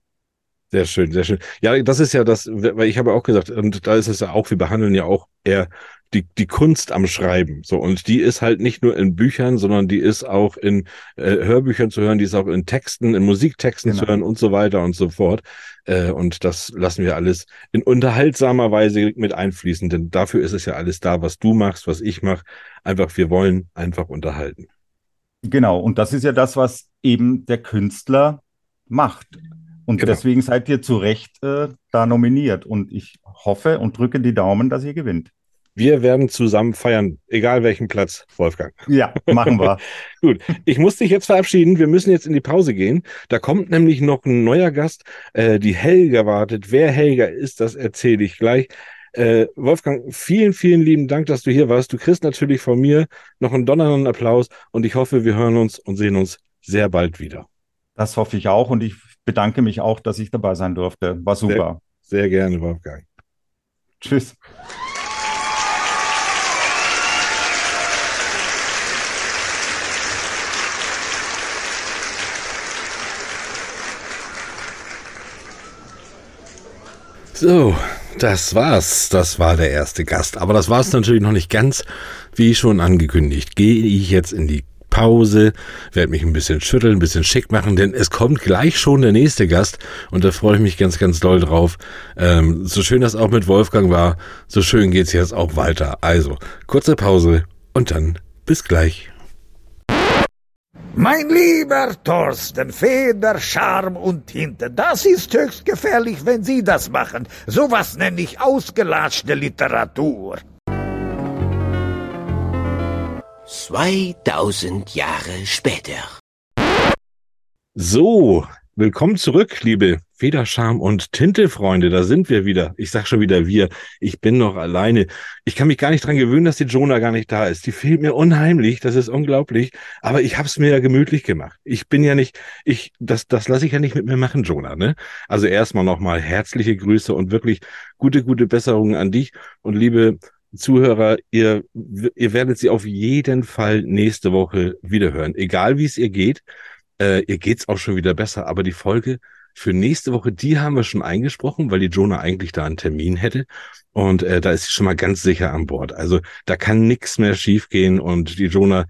Sehr schön, sehr schön. Ja, das ist ja das, weil ich habe auch gesagt, und da ist es ja auch, wir behandeln ja auch eher die, die Kunst am Schreiben. So, und die ist halt nicht nur in Büchern, sondern die ist auch in äh, Hörbüchern zu hören, die ist auch in Texten, in Musiktexten genau. zu hören und so weiter und so fort. Äh, und das lassen wir alles in unterhaltsamer Weise mit einfließen, denn dafür ist es ja alles da, was du machst, was ich mache. Einfach, wir wollen einfach unterhalten. Genau, und das ist ja das, was eben der Künstler macht. Und genau. deswegen seid ihr zu Recht äh, da nominiert. Und ich hoffe und drücke die Daumen, dass ihr gewinnt. Wir werden zusammen feiern, egal welchen Platz, Wolfgang. Ja, machen wir. Gut, ich muss dich jetzt verabschieden. Wir müssen jetzt in die Pause gehen. Da kommt nämlich noch ein neuer Gast. Äh, die Helga wartet. Wer Helga ist, das erzähle ich gleich. Äh, Wolfgang, vielen, vielen lieben Dank, dass du hier warst. Du kriegst natürlich von mir noch einen donnernden Applaus und ich hoffe, wir hören uns und sehen uns sehr bald wieder. Das hoffe ich auch und ich bedanke mich auch, dass ich dabei sein durfte. War super. Sehr, sehr gerne, Wolfgang. Tschüss. So, das war's. Das war der erste Gast. Aber das war's natürlich noch nicht ganz. Wie schon angekündigt, gehe ich jetzt in die Pause, werde mich ein bisschen schütteln, ein bisschen schick machen, denn es kommt gleich schon der nächste Gast und da freue ich mich ganz, ganz doll drauf. Ähm, so schön das auch mit Wolfgang war, so schön geht's jetzt auch weiter. Also, kurze Pause und dann bis gleich. Mein lieber Thorsten, Feder, Charme und Tinte, das ist höchst gefährlich, wenn Sie das machen. Sowas nenne ich ausgelatschte Literatur. 2000 Jahre später. So, willkommen zurück, liebe Federscham und Tinte-Freunde, da sind wir wieder. Ich sag schon wieder wir. Ich bin noch alleine. Ich kann mich gar nicht dran gewöhnen, dass die Jonah gar nicht da ist. Die fehlt mir unheimlich. Das ist unglaublich. Aber ich hab's mir ja gemütlich gemacht. Ich bin ja nicht, ich, das, das lasse ich ja nicht mit mir machen, Jonah, ne? Also erstmal nochmal herzliche Grüße und wirklich gute, gute Besserungen an dich und liebe Zuhörer, ihr, ihr werdet sie auf jeden Fall nächste Woche wiederhören. Egal wie es ihr geht, äh, ihr geht's auch schon wieder besser. Aber die Folge für nächste Woche, die haben wir schon eingesprochen, weil die Jonah eigentlich da einen Termin hätte. Und äh, da ist sie schon mal ganz sicher an Bord. Also da kann nichts mehr schiefgehen. Und die Jonah,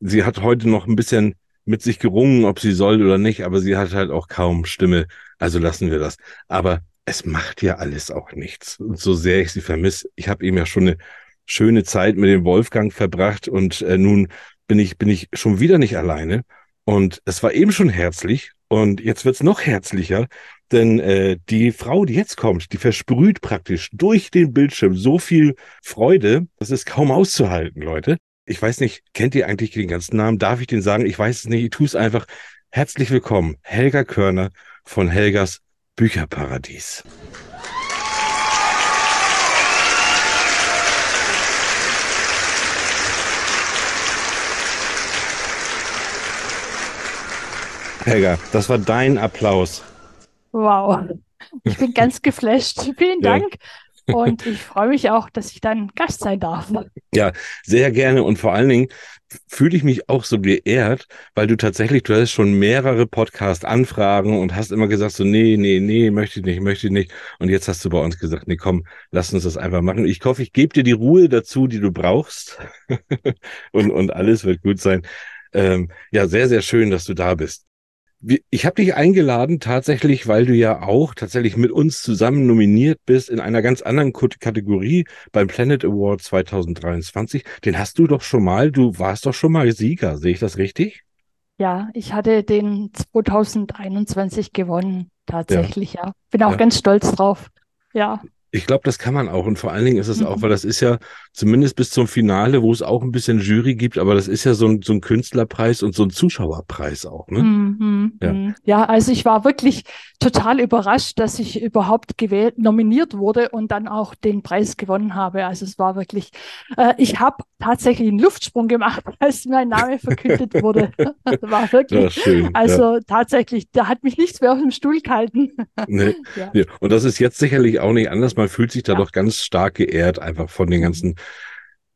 sie hat heute noch ein bisschen mit sich gerungen, ob sie soll oder nicht, aber sie hat halt auch kaum Stimme. Also lassen wir das. Aber es macht ja alles auch nichts. Und so sehr ich sie vermisse, ich habe eben ja schon eine schöne Zeit mit dem Wolfgang verbracht und äh, nun bin ich, bin ich schon wieder nicht alleine. Und es war eben schon herzlich und jetzt wird's noch herzlicher, denn äh, die Frau, die jetzt kommt, die versprüht praktisch durch den Bildschirm so viel Freude, das ist kaum auszuhalten, Leute. Ich weiß nicht, kennt ihr eigentlich den ganzen Namen? Darf ich den sagen? Ich weiß es nicht, ich tue es einfach. Herzlich willkommen, Helga Körner von Helgas Bücherparadies. Helga, das war dein Applaus. Wow, ich bin ganz geflasht. Vielen Dank. Ja. Und ich freue mich auch, dass ich dann Gast sein darf. Ja, sehr gerne. Und vor allen Dingen fühle ich mich auch so geehrt, weil du tatsächlich, du hast schon mehrere Podcast-Anfragen und hast immer gesagt, so, nee, nee, nee, möchte ich nicht, möchte ich nicht. Und jetzt hast du bei uns gesagt, nee, komm, lass uns das einfach machen. Ich hoffe, ich gebe dir die Ruhe dazu, die du brauchst. und, und alles wird gut sein. Ähm, ja, sehr, sehr schön, dass du da bist ich habe dich eingeladen tatsächlich, weil du ja auch tatsächlich mit uns zusammen nominiert bist in einer ganz anderen Kategorie beim Planet Award 2023. Den hast du doch schon mal, du warst doch schon mal Sieger, sehe ich das richtig? Ja, ich hatte den 2021 gewonnen, tatsächlich, ja. ja. Bin auch ja. ganz stolz drauf. Ja. Ich glaube, das kann man auch. Und vor allen Dingen ist es mhm. auch, weil das ist ja zumindest bis zum Finale, wo es auch ein bisschen Jury gibt, aber das ist ja so ein, so ein Künstlerpreis und so ein Zuschauerpreis auch. Ne? Mhm. Ja. Mhm. ja, also ich war wirklich total überrascht, dass ich überhaupt gewählt, nominiert wurde und dann auch den Preis gewonnen habe. Also es war wirklich, äh, ich habe tatsächlich einen Luftsprung gemacht, als mein Name verkündet wurde. war wirklich, schön, also ja. tatsächlich, da hat mich nichts mehr auf dem Stuhl gehalten. Nee. ja. Und das ist jetzt sicherlich auch nicht anders man fühlt sich da ja. doch ganz stark geehrt, einfach von den ganzen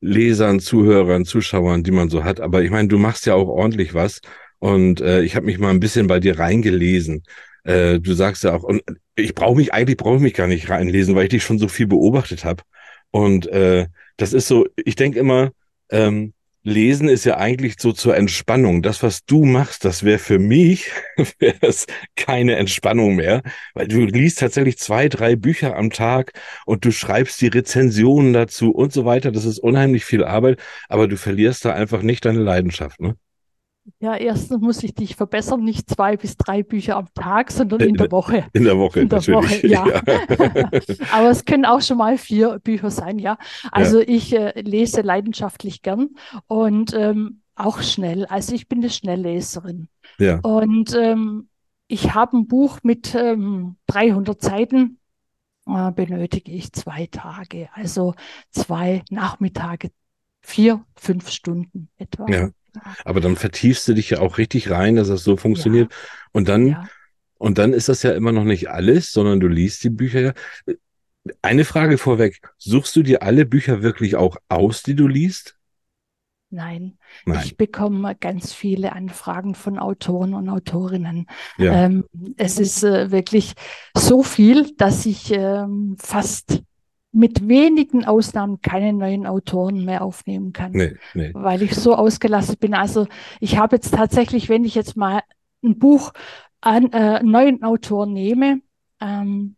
Lesern, Zuhörern, Zuschauern, die man so hat. Aber ich meine, du machst ja auch ordentlich was. Und äh, ich habe mich mal ein bisschen bei dir reingelesen. Äh, du sagst ja auch, und ich brauche mich, eigentlich brauche ich mich gar nicht reinlesen, weil ich dich schon so viel beobachtet habe. Und äh, das ist so, ich denke immer, ähm, Lesen ist ja eigentlich so zur Entspannung. Das, was du machst, das wäre für mich wäre es keine Entspannung mehr, weil du liest tatsächlich zwei, drei Bücher am Tag und du schreibst die Rezensionen dazu und so weiter. Das ist unheimlich viel Arbeit, aber du verlierst da einfach nicht deine Leidenschaft, ne? Ja, erstens muss ich dich verbessern, nicht zwei bis drei Bücher am Tag, sondern in der Woche. In der Woche, in der natürlich. Woche, ja. ja. Aber es können auch schon mal vier Bücher sein, ja. Also ja. ich äh, lese leidenschaftlich gern und ähm, auch schnell. Also ich bin eine Schnellleserin. Ja. Und ähm, ich habe ein Buch mit ähm, 300 Seiten, äh, benötige ich zwei Tage, also zwei Nachmittage, vier, fünf Stunden etwa. Ja. Aber dann vertiefst du dich ja auch richtig rein, dass das so funktioniert. Ja. Und dann, ja. und dann ist das ja immer noch nicht alles, sondern du liest die Bücher ja. Eine Frage vorweg. Suchst du dir alle Bücher wirklich auch aus, die du liest? Nein. Nein. Ich bekomme ganz viele Anfragen von Autoren und Autorinnen. Ja. Ähm, es ist äh, wirklich so viel, dass ich ähm, fast mit wenigen Ausnahmen keine neuen Autoren mehr aufnehmen kann, nee, nee. weil ich so ausgelastet bin. Also ich habe jetzt tatsächlich, wenn ich jetzt mal ein Buch an äh, neuen Autor nehme, ähm,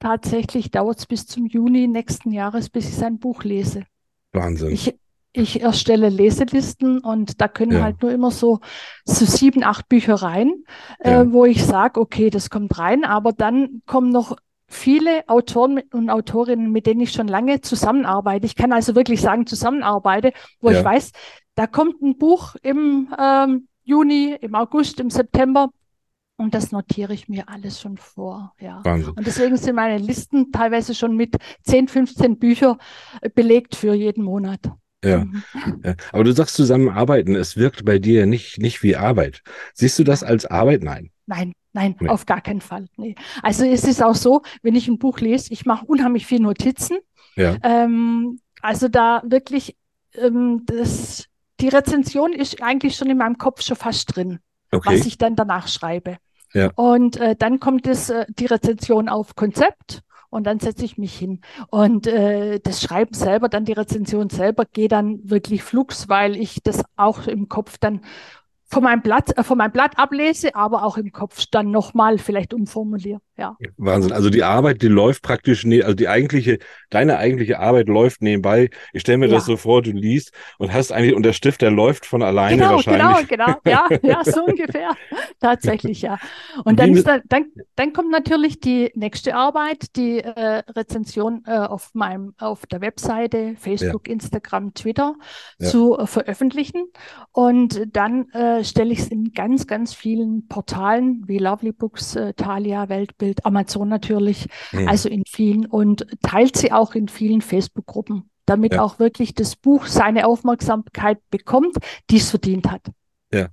tatsächlich dauert es bis zum Juni nächsten Jahres, bis ich sein Buch lese. Wahnsinn. Ich, ich erstelle Leselisten und da können ja. halt nur immer so, so sieben, acht Bücher rein, äh, ja. wo ich sage, okay, das kommt rein, aber dann kommen noch viele Autoren und Autorinnen, mit denen ich schon lange zusammenarbeite. Ich kann also wirklich sagen, zusammenarbeite, wo ja. ich weiß, da kommt ein Buch im ähm, Juni, im August, im September. Und das notiere ich mir alles schon vor. Ja. Wahnsinn. Und deswegen sind meine Listen teilweise schon mit 10, 15 Büchern belegt für jeden Monat. Ja. Mhm. ja. Aber du sagst zusammenarbeiten, es wirkt bei dir nicht, nicht wie Arbeit. Siehst du das als Arbeit? Nein. Nein, nein, nee. auf gar keinen Fall. Nee. Also es ist auch so, wenn ich ein Buch lese, ich mache unheimlich viel Notizen. Ja. Ähm, also da wirklich, ähm, das, die Rezension ist eigentlich schon in meinem Kopf schon fast drin, okay. was ich dann danach schreibe. Ja. Und äh, dann kommt es, äh, die Rezension auf Konzept und dann setze ich mich hin. Und äh, das Schreiben selber, dann die Rezension selber, geht dann wirklich flugs, weil ich das auch im Kopf dann von meinem Blatt, äh, von meinem Blatt ablese, aber auch im Kopf dann nochmal vielleicht umformuliere. Ja. Wahnsinn. Also die Arbeit, die läuft praktisch, ne, also die eigentliche, deine eigentliche Arbeit läuft nebenbei. Ich stelle mir ja. das so vor, du liest und hast eigentlich, und der Stift, der läuft von alleine genau, wahrscheinlich. Genau, genau, ja, ja, so ungefähr. Tatsächlich, ja. Und dann, ist da, dann, dann kommt natürlich die nächste Arbeit, die äh, Rezension äh, auf meinem, auf der Webseite, Facebook, ja. Instagram, Twitter zu äh, veröffentlichen. Und dann äh, stelle ich es in ganz, ganz vielen Portalen wie Lovely Books, äh, Thalia, Weltbild, Amazon natürlich, mhm. also in vielen und teilt sie auch in vielen Facebook-Gruppen, damit ja. auch wirklich das Buch seine Aufmerksamkeit bekommt, die es verdient hat. Ja.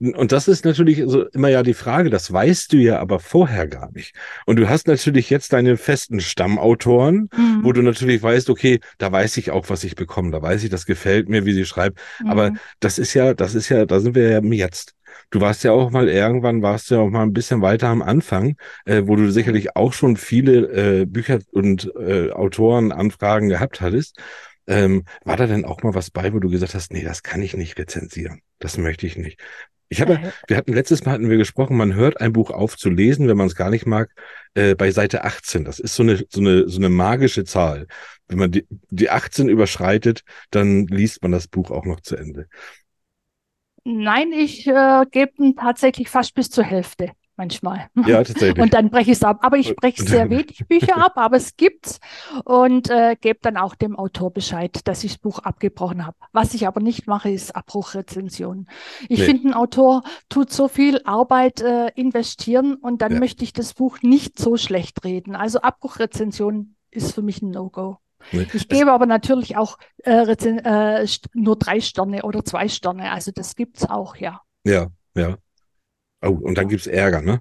Und das ist natürlich so immer ja die Frage, das weißt du ja aber vorher gar nicht. Und du hast natürlich jetzt deine festen Stammautoren, mhm. wo du natürlich weißt, okay, da weiß ich auch, was ich bekomme, da weiß ich, das gefällt mir, wie sie schreibt. Mhm. Aber das ist ja, das ist ja, da sind wir ja jetzt. Du warst ja auch mal irgendwann, warst ja auch mal ein bisschen weiter am Anfang, äh, wo du sicherlich auch schon viele äh, Bücher und äh, Autorenanfragen gehabt hattest. Ähm, war da denn auch mal was bei, wo du gesagt hast, nee, das kann ich nicht rezensieren. Das möchte ich nicht. Ich habe, äh. wir hatten letztes Mal hatten wir gesprochen, man hört ein Buch auf zu lesen, wenn man es gar nicht mag, äh, bei Seite 18. Das ist so eine, so eine, so eine magische Zahl. Wenn man die, die 18 überschreitet, dann liest man das Buch auch noch zu Ende. Nein, ich äh, gebe tatsächlich fast bis zur Hälfte manchmal. Ja, tatsächlich. Und dann breche ich es ab. Aber ich breche sehr wenig Bücher ab, aber es gibt's und äh, gebe dann auch dem Autor Bescheid, dass ich das Buch abgebrochen habe. Was ich aber nicht mache, ist Abbruchrezensionen. Ich nee. finde, ein Autor tut so viel Arbeit äh, investieren und dann ja. möchte ich das Buch nicht so schlecht reden. Also Abbruchrezension ist für mich ein No-Go. Ich gebe aber natürlich auch äh, äh, nur drei Sterne oder zwei Sterne. Also das gibt's auch, ja. Ja, ja. Oh, und dann gibt es Ärger, ne?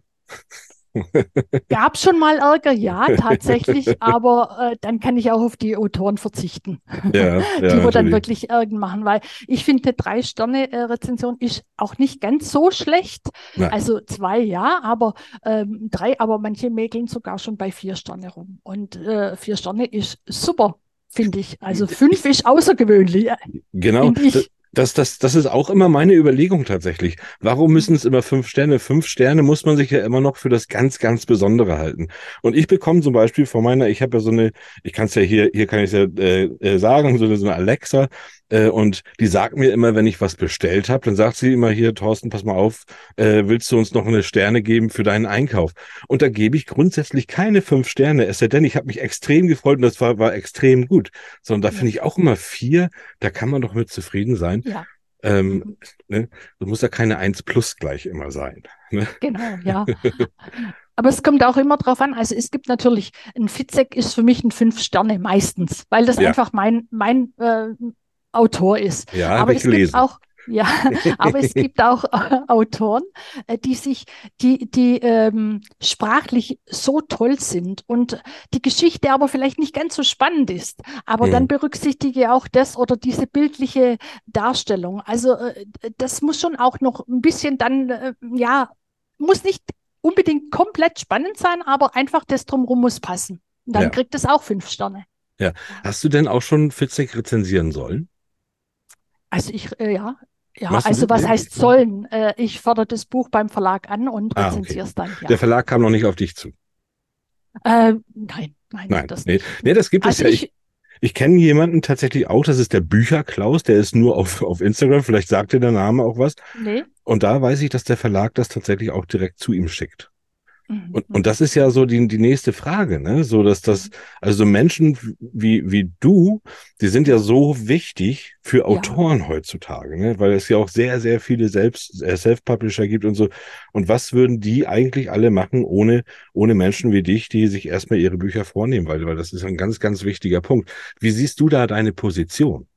Gab schon mal Ärger, ja, tatsächlich, aber äh, dann kann ich auch auf die Autoren verzichten, ja, ja, die wo dann wirklich Ärger machen, weil ich finde, drei Sterne äh, Rezension ist auch nicht ganz so schlecht. Na. Also zwei ja, aber ähm, drei, aber manche mäkeln sogar schon bei vier Sterne rum und äh, vier Sterne ist super. finde ich. Also fünf ist außergewöhnlich. Genau. Ich. Das, das, das ist auch immer meine Überlegung tatsächlich. Warum müssen es immer fünf Sterne? Fünf Sterne muss man sich ja immer noch für das ganz, ganz Besondere halten. Und ich bekomme zum Beispiel von meiner, ich habe ja so eine, ich kann es ja hier, hier kann ich ja äh, äh, sagen, so eine, so eine Alexa, äh, und die sagt mir immer, wenn ich was bestellt habe, dann sagt sie immer hier, Thorsten, pass mal auf, äh, willst du uns noch eine Sterne geben für deinen Einkauf? Und da gebe ich grundsätzlich keine fünf Sterne, es sei denn, ich habe mich extrem gefreut und das war, war extrem gut. Sondern da finde ich auch immer vier, da kann man doch mit zufrieden sein. Ja. Ähm, mhm. ne? Du musst ja keine eins plus gleich immer sein. Ne? Genau, ja. Aber es kommt auch immer drauf an. Also es gibt natürlich, ein Fitzek ist für mich ein Fünf Sterne meistens, weil das ja. einfach mein, mein äh, Autor ist. Ja, aber es gelesen. gibt auch ja, aber es gibt auch äh, Autoren, äh, die sich, die, die ähm, sprachlich so toll sind und die Geschichte aber vielleicht nicht ganz so spannend ist. Aber mhm. dann berücksichtige auch das oder diese bildliche Darstellung. Also äh, das muss schon auch noch ein bisschen dann, äh, ja, muss nicht unbedingt komplett spannend sein, aber einfach das drumherum muss passen. Und dann ja. kriegt es auch fünf Sterne. Ja. Hast du denn auch schon Fitzek rezensieren sollen? Also ich, äh, ja, ja, Machst also was heißt sollen? Äh, ich fordere das Buch beim Verlag an und ah, rezensiere es okay. dann. Ja. Der Verlag kam noch nicht auf dich zu. Äh, nein, nein, nein. Das, nee. nee, das gibt also es ja. Ich, ich, ich kenne jemanden tatsächlich auch, das ist der Bücherklaus, der ist nur auf, auf Instagram, vielleicht sagt dir der Name auch was. Nee. Und da weiß ich, dass der Verlag das tatsächlich auch direkt zu ihm schickt. Mhm. Und, und das ist ja so die, die nächste Frage, ne? So, dass das, mhm. also Menschen wie, wie du, die sind ja so wichtig für Autoren ja. heutzutage, ne? Weil es ja auch sehr, sehr viele Selbst, äh, Self-Publisher gibt und so. Und was würden die eigentlich alle machen ohne, ohne Menschen wie dich, die sich erstmal ihre Bücher vornehmen? Weil, weil das ist ein ganz, ganz wichtiger Punkt. Wie siehst du da deine Position?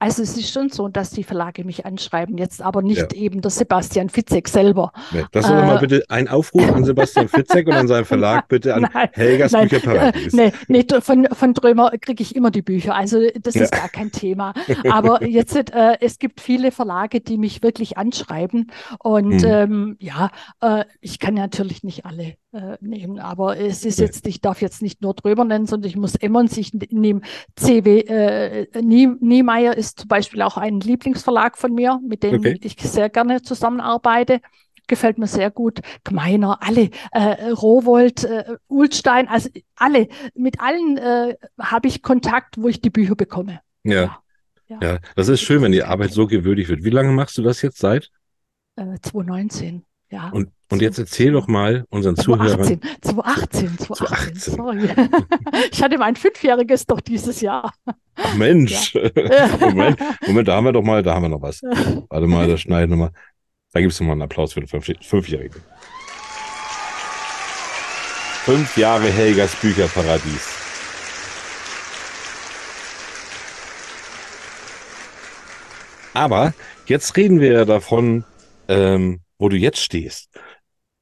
Also es ist schon so, dass die Verlage mich anschreiben, jetzt aber nicht ja. eben der Sebastian Fitzek selber. Nee, das ist äh, mal bitte ein Aufruf an Sebastian Fitzek und an seinen Verlag bitte an nein, Helgas nein, Bücherparadies. Äh, nee, nee, von, von Drömer kriege ich immer die Bücher, also das ja. ist gar kein Thema. Aber jetzt, äh, es gibt viele Verlage, die mich wirklich anschreiben und hm. ähm, ja, äh, ich kann natürlich nicht alle nehmen. Aber es ist jetzt, ich darf jetzt nicht nur Drömer nennen, sondern ich muss Emmons, ich nehme CW äh, Niemeyer ist zum Beispiel auch ein Lieblingsverlag von mir, mit dem okay. ich sehr gerne zusammenarbeite. Gefällt mir sehr gut. Gmeiner, alle, äh, Rowold, äh, Ulstein, also alle, mit allen äh, habe ich Kontakt, wo ich die Bücher bekomme. Ja. Ja, ja. das ist schön, wenn die Arbeit so gewürdigt wird. Wie lange machst du das jetzt seit? Äh, 2019. Ja. Und, und jetzt erzähl doch mal unseren 2018, Zuhörern. 2018, 2018, 2018. sorry. Ich hatte mein Fünfjähriges doch dieses Jahr. Ach Mensch. Ja. Moment, Moment, da haben wir doch mal, da haben wir noch was. Warte mal, das schneiden wir mal. Da gibt es nochmal einen Applaus für den Fünf Fünfjährigen. Fünf Jahre Helgas Bücherparadies. Aber jetzt reden wir ja davon, ähm, wo du jetzt stehst.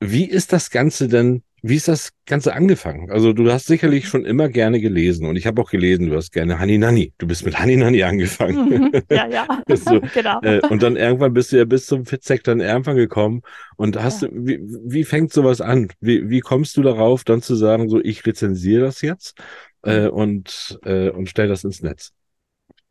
Wie ist das Ganze denn, wie ist das Ganze angefangen? Also du hast sicherlich schon immer gerne gelesen und ich habe auch gelesen, du hast gerne Hani Nani. Du bist mit Hani Nani angefangen. Mhm. Ja, ja, du, genau. Äh, und dann irgendwann bist du ja bis zum Fitzek dann irgendwann gekommen und hast ja. du, wie, wie fängt sowas an? Wie, wie kommst du darauf, dann zu sagen, so ich rezensiere das jetzt äh, mhm. und, äh, und stell das ins Netz?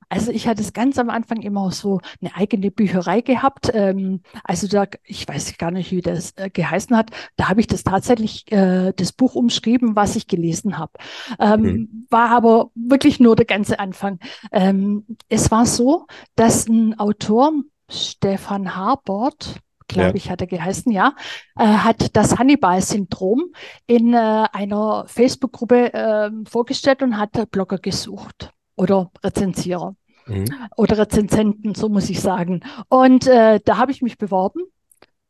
Also ich hatte es ganz am Anfang immer so eine eigene Bücherei gehabt. Ähm, also da, ich weiß gar nicht, wie das äh, geheißen hat. Da habe ich das tatsächlich äh, das Buch umschrieben, was ich gelesen habe. Ähm, mhm. War aber wirklich nur der ganze Anfang. Ähm, es war so, dass ein Autor, Stefan Harbord, glaube ja. ich, hat er geheißen, ja, äh, hat das Hannibal-Syndrom in äh, einer Facebook-Gruppe äh, vorgestellt und hat Blogger gesucht oder Rezensierer mhm. oder Rezensenten, so muss ich sagen. Und äh, da habe ich mich beworben,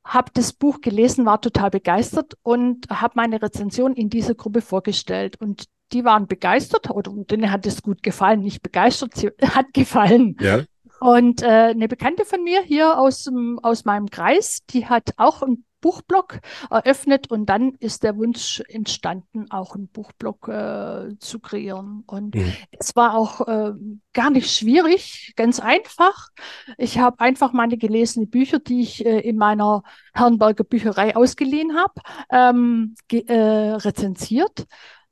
habe das Buch gelesen, war total begeistert und habe meine Rezension in dieser Gruppe vorgestellt. Und die waren begeistert oder denen hat es gut gefallen, nicht begeistert, sie hat gefallen. Ja. Und äh, eine Bekannte von mir hier aus, aus meinem Kreis, die hat auch ein Buchblog eröffnet und dann ist der Wunsch entstanden, auch einen Buchblog äh, zu kreieren. Und mhm. es war auch äh, gar nicht schwierig, ganz einfach. Ich habe einfach meine gelesenen Bücher, die ich äh, in meiner Herrenberger Bücherei ausgeliehen habe, ähm, äh, rezensiert.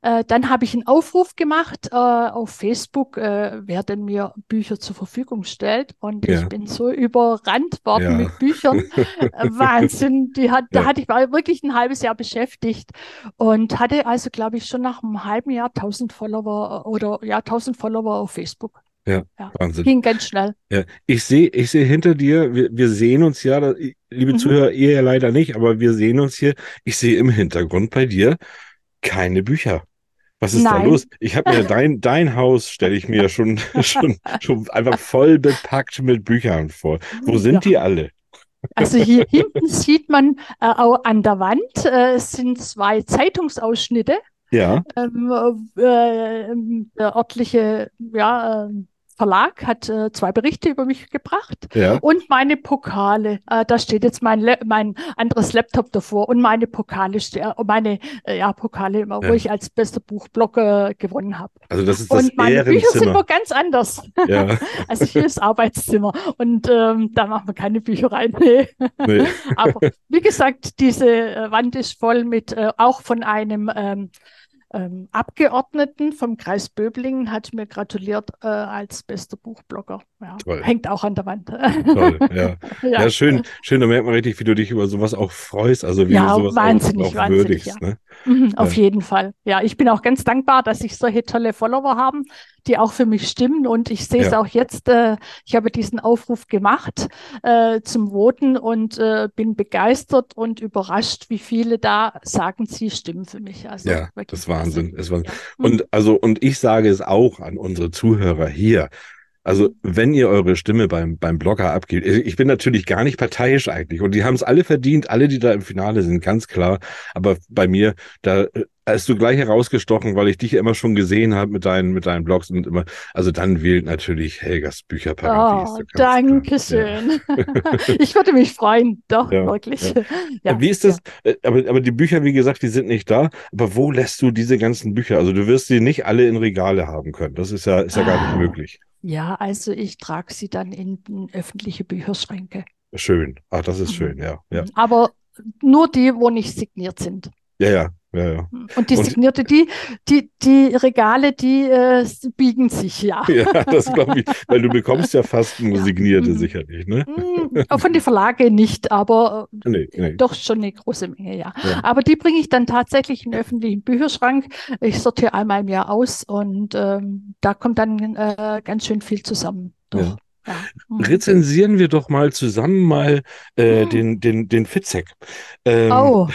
Äh, dann habe ich einen Aufruf gemacht äh, auf Facebook, äh, wer denn mir Bücher zur Verfügung stellt. Und ja. ich bin so überrannt worden ja. mit Büchern. Wahnsinn. Die hat, ja. Da hatte ich war wirklich ein halbes Jahr beschäftigt und hatte also, glaube ich, schon nach einem halben Jahr 1000 Follower oder ja, 1000 Follower auf Facebook. Ja, ja, Wahnsinn. Ging ganz schnell. Ja, ich sehe, ich sehe hinter dir, wir, wir sehen uns ja, liebe mhm. Zuhörer, ihr ja leider nicht, aber wir sehen uns hier. Ich sehe im Hintergrund bei dir keine Bücher. Was ist Nein. da los? Ich habe mir dein, dein Haus, stelle ich mir schon, schon, schon einfach voll bepackt mit Büchern vor. Wo sind ja. die alle? Also hier hinten sieht man äh, auch an der Wand, äh, es sind zwei Zeitungsausschnitte. Ja. Ähm, äh, der örtliche ja, ähm, Verlag hat äh, zwei Berichte über mich gebracht ja. und meine Pokale. Äh, da steht jetzt mein, mein anderes Laptop davor und meine Pokale, äh, meine äh, ja, Pokale, ja. wo ich als bester Buchblogger gewonnen habe. Also das ist das Und meine Bücher sind nur ganz anders. Ja. also hier ist Arbeitszimmer und ähm, da machen wir keine Bücher rein. Nee. nee. Aber wie gesagt, diese äh, Wand ist voll mit äh, auch von einem ähm, ähm, Abgeordneten vom Kreis Böblingen hat mir gratuliert äh, als bester Buchblogger. Ja, hängt auch an der Wand. Toll, ja. ja. ja. schön, schön, da merkt man richtig, wie du dich über sowas auch freust, also wie ja, du sowas wahnsinnig, auch, auch wahnsinnig, würdigst. Ne? Mhm, auf jeden Fall. Ja, ich bin auch ganz dankbar, dass ich solche tolle Follower haben, die auch für mich stimmen. Und ich sehe es auch jetzt, äh, ich habe diesen Aufruf gemacht äh, zum Voten und äh, bin begeistert und überrascht, wie viele da sagen, sie stimmen für mich. Also ja, das ist Wahnsinn. Das ist Wahnsinn. Und also, und ich sage es auch an unsere Zuhörer hier. Also, wenn ihr eure Stimme beim, beim Blogger abgebt, ich bin natürlich gar nicht parteiisch eigentlich und die haben es alle verdient, alle, die da im Finale sind, ganz klar. Aber bei mir, da äh, hast du gleich herausgestochen, weil ich dich immer schon gesehen habe mit deinen, mit deinen Blogs und immer, also dann wählt natürlich Helgas Bücherparadies. Oh, danke schön. Ja. ich würde mich freuen, doch, ja, wirklich. Ja. Wie ist das? Äh, aber, aber die Bücher, wie gesagt, die sind nicht da. Aber wo lässt du diese ganzen Bücher? Also du wirst sie nicht alle in Regale haben können. Das ist ja, ist ja gar nicht ah. möglich. Ja, also ich trage sie dann in, öffentliche Bücherschränke. Schön. Ach, das ist mhm. schön, ja, ja. Aber nur die, wo nicht signiert sind. Ja, ja, ja, ja. Und die signierte, die, die, die Regale, die äh, biegen sich, ja. Ja, das glaube ich, weil du bekommst ja fast nur signierte mhm. sicherlich, ne? Mhm. Auch von den Verlage nicht, aber äh, nee, nee. doch schon eine große Menge, ja. ja. Aber die bringe ich dann tatsächlich in den öffentlichen Bücherschrank. Ich sortiere einmal im Jahr aus und ähm, da kommt dann äh, ganz schön viel zusammen. Doch. Ja. Ja. Mhm. Rezensieren wir doch mal zusammen mal äh, mhm. den, den, den Fitzek. Ähm, oh.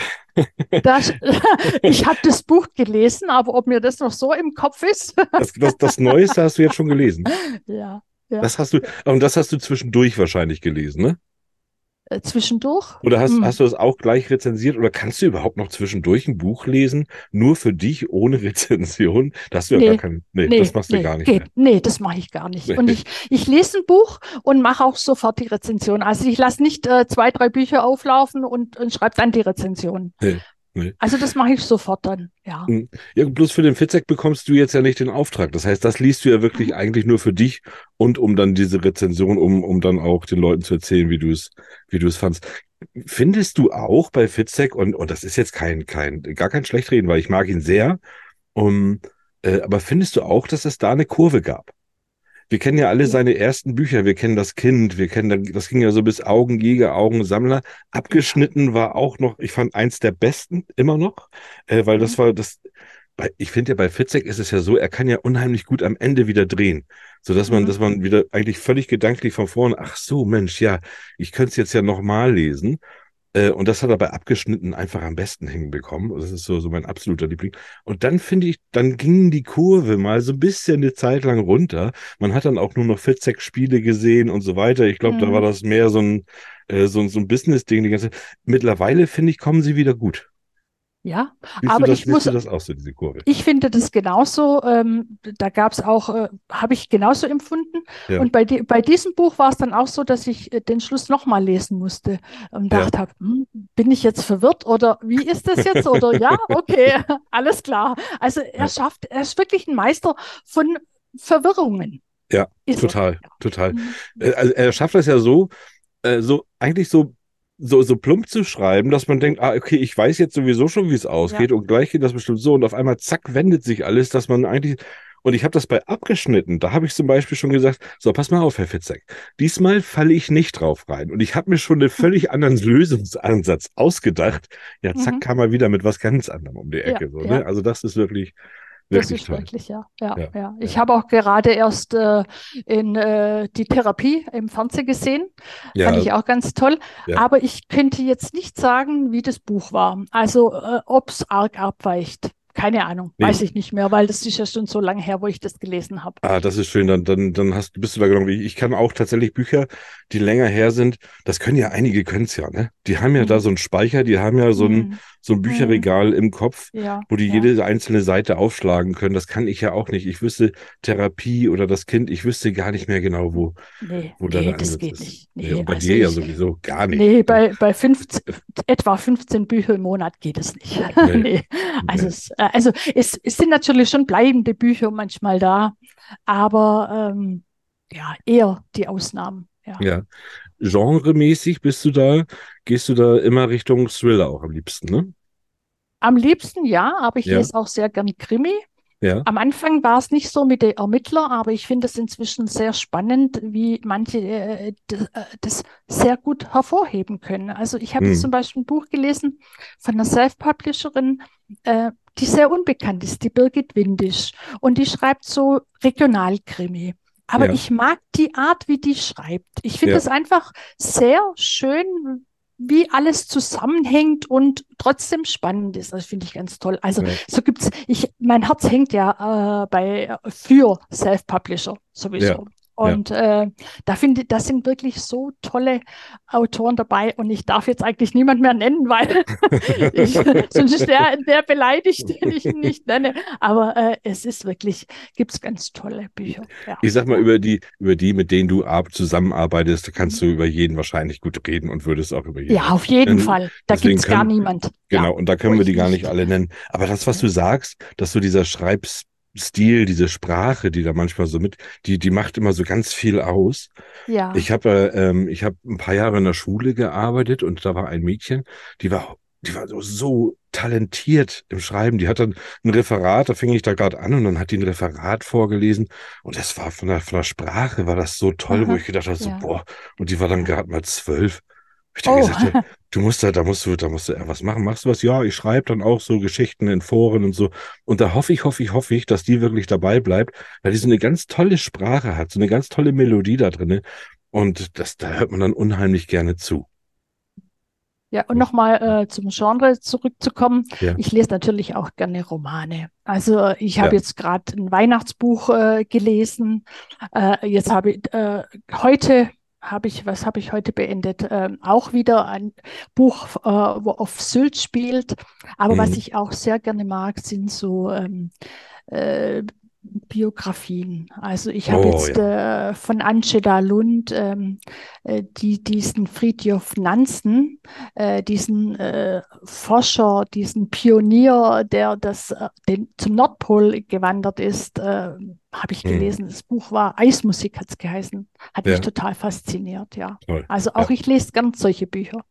Das, ich habe das Buch gelesen, aber ob mir das noch so im Kopf ist. Das, das, das Neueste hast du jetzt schon gelesen. Ja, ja. Das hast du, und das hast du zwischendurch wahrscheinlich gelesen, ne? Äh, zwischendurch. Oder hast, hm. hast du das auch gleich rezensiert oder kannst du überhaupt noch zwischendurch ein Buch lesen, nur für dich ohne Rezension? Das hast du nee, ja gar kein, nee, nee das machst nee, du gar nicht. Geht, nee, das mache ich gar nicht. Nee. Und ich, ich lese ein Buch und mache auch sofort die Rezension. Also ich lasse nicht äh, zwei, drei Bücher auflaufen und, und schreibe dann die Rezension. Nee. Also das mache ich sofort dann, ja. Hm. Ja, bloß für den Fitzek bekommst du jetzt ja nicht den Auftrag. Das heißt, das liest du ja wirklich mhm. eigentlich nur für dich und um dann diese Rezension, um, um dann auch den Leuten zu erzählen, wie du es, wie du es fandst. Findest du auch bei Fitzek, und, und das ist jetzt kein, kein, gar kein Schlechtreden, weil ich mag ihn sehr, um, äh, aber findest du auch, dass es da eine Kurve gab? Wir kennen ja alle seine ersten Bücher. Wir kennen das Kind. Wir kennen, das ging ja so bis Augenjäger, Augensammler. Abgeschnitten war auch noch, ich fand eins der besten immer noch, äh, weil das mhm. war das, ich finde ja bei Fitzek ist es ja so, er kann ja unheimlich gut am Ende wieder drehen, so dass man, mhm. dass man wieder eigentlich völlig gedanklich von vorne, ach so, Mensch, ja, ich könnte es jetzt ja nochmal lesen. Äh, und das hat er bei abgeschnitten einfach am besten hinbekommen. Das ist so, so mein absoluter Liebling. Und dann finde ich, dann ging die Kurve mal so ein bisschen eine Zeit lang runter. Man hat dann auch nur noch Fitzek-Spiele gesehen und so weiter. Ich glaube, mhm. da war das mehr so ein, äh, so, so ein Business-Ding die ganze Mittlerweile, finde ich, kommen sie wieder gut. Ja, Siehst aber das, ich muss, das auch so, diese Kurve? Ich finde das genauso. Ähm, da gab es auch, äh, habe ich genauso empfunden. Ja. Und bei, die, bei diesem Buch war es dann auch so, dass ich äh, den Schluss nochmal lesen musste und ja. dachte, hm, bin ich jetzt verwirrt oder wie ist das jetzt? Oder ja, okay, alles klar. Also er schafft, er ist wirklich ein Meister von Verwirrungen. Ja, ist total, er. total. Mhm. Äh, also er schafft das ja so, äh, so eigentlich so so, so plump zu schreiben, dass man denkt, ah, okay, ich weiß jetzt sowieso schon, wie es ausgeht ja. und gleich geht das bestimmt so und auf einmal zack, wendet sich alles, dass man eigentlich, und ich habe das bei abgeschnitten, da habe ich zum Beispiel schon gesagt, so, pass mal auf, Herr Fitzek, diesmal falle ich nicht drauf rein. Und ich habe mir schon einen völlig anderen Lösungsansatz ausgedacht. Ja, zack, mhm. kam er wieder mit was ganz anderem um die Ecke. Ja, so, ne? Also das ist wirklich, das ist wirklich, ja. ja, ja. ja. Ich habe auch gerade erst äh, in äh, die Therapie im Fernsehen gesehen. Ja. Fand ich auch ganz toll. Ja. Aber ich könnte jetzt nicht sagen, wie das Buch war. Also äh, ob es arg abweicht. Keine Ahnung, nee. weiß ich nicht mehr, weil das ist ja schon so lange her, wo ich das gelesen habe. Ah, das ist schön. Dann, dann, dann hast, bist du da genau wie ich. Ich kann auch tatsächlich Bücher, die länger her sind. Das können ja einige können es ja, ne? Die haben ja mhm. da so einen Speicher, die haben ja so ein, mhm so ein Bücherregal mhm. im Kopf, ja, wo die ja. jede einzelne Seite aufschlagen können. Das kann ich ja auch nicht. Ich wüsste Therapie oder das Kind, ich wüsste gar nicht mehr genau, wo, nee, wo nee, das geht ist. nicht. Nee, nee, bei also dir ich, ja sowieso gar nicht. Nee, bei, bei 15, etwa 15 Bücher im Monat geht es nicht. Nee. Also, es, äh, also es, es sind natürlich schon bleibende Bücher manchmal da, aber ähm, ja, eher die Ausnahmen. Ja. ja genremäßig bist du da, gehst du da immer Richtung Thriller auch am liebsten, ne? Am liebsten ja, aber ich ja. lese auch sehr gern Krimi. Ja. Am Anfang war es nicht so mit den Ermittler, aber ich finde es inzwischen sehr spannend, wie manche äh, das, äh, das, sehr gut hervorheben können. Also ich habe hm. zum Beispiel ein Buch gelesen von einer Self-Publisherin, äh, die sehr unbekannt ist, die Birgit Windisch. Und die schreibt so Regionalkrimi. Aber ja. ich mag die Art, wie die schreibt. Ich finde es ja. einfach sehr schön, wie alles zusammenhängt und trotzdem spannend ist. Das finde ich ganz toll. Also ja. so gibt's, ich, mein Herz hängt ja äh, bei für Self-Publisher sowieso. Und ja. äh, da finde das sind wirklich so tolle Autoren dabei und ich darf jetzt eigentlich niemand mehr nennen, weil ich, sonst ist der, der beleidigt, den ich nicht nenne. Aber äh, es ist wirklich, gibt es ganz tolle Bücher. Ja. Ich sag mal, über die, über die, mit denen du zusammenarbeitest, kannst du über jeden wahrscheinlich gut reden und würdest auch über jeden. Ja, auf jeden nennen. Fall. Da gibt es gar niemand. Genau, ja, und da können wir die gar nicht alle nennen. Aber das, was du sagst, dass du dieser Schreibs Stil, diese Sprache, die da manchmal so mit, die, die macht immer so ganz viel aus. Ja. Ich habe ähm, ich habe ein paar Jahre in der Schule gearbeitet und da war ein Mädchen, die war, die war so, so talentiert im Schreiben. Die hat dann ein Referat, da fing ich da gerade an und dann hat die ein Referat vorgelesen und das war von der, von der Sprache war das so toll, Aha, wo ich gedacht habe, so, ja. boah, und die war dann gerade mal zwölf. Ich oh. gesagt, ja, du musst da, da musst du, da musst du was machen. Machst du was? Ja, ich schreibe dann auch so Geschichten in Foren und so. Und da hoffe ich, hoffe ich, hoffe ich, dass die wirklich dabei bleibt, weil die so eine ganz tolle Sprache hat, so eine ganz tolle Melodie da drin. Und das, da hört man dann unheimlich gerne zu. Ja, und nochmal äh, zum Genre zurückzukommen. Ja. Ich lese natürlich auch gerne Romane. Also ich habe ja. jetzt gerade ein Weihnachtsbuch äh, gelesen. Äh, jetzt habe ich äh, heute habe ich, was habe ich heute beendet? Ähm, auch wieder ein Buch, äh, wo auf Sylt spielt. Aber mhm. was ich auch sehr gerne mag, sind so ähm, äh, Biografien. Also ich habe oh, jetzt ja. äh, von Angela Lund ähm, äh, die, diesen Friedjof Nansen, äh, diesen äh, Forscher, diesen Pionier, der das äh, den, zum Nordpol gewandert ist, äh, habe ich hm. gelesen. Hm. Das Buch war Eismusik, hat es geheißen. Hat ja. mich total fasziniert, ja. Toll. Also auch ja. ich lese ganz solche Bücher.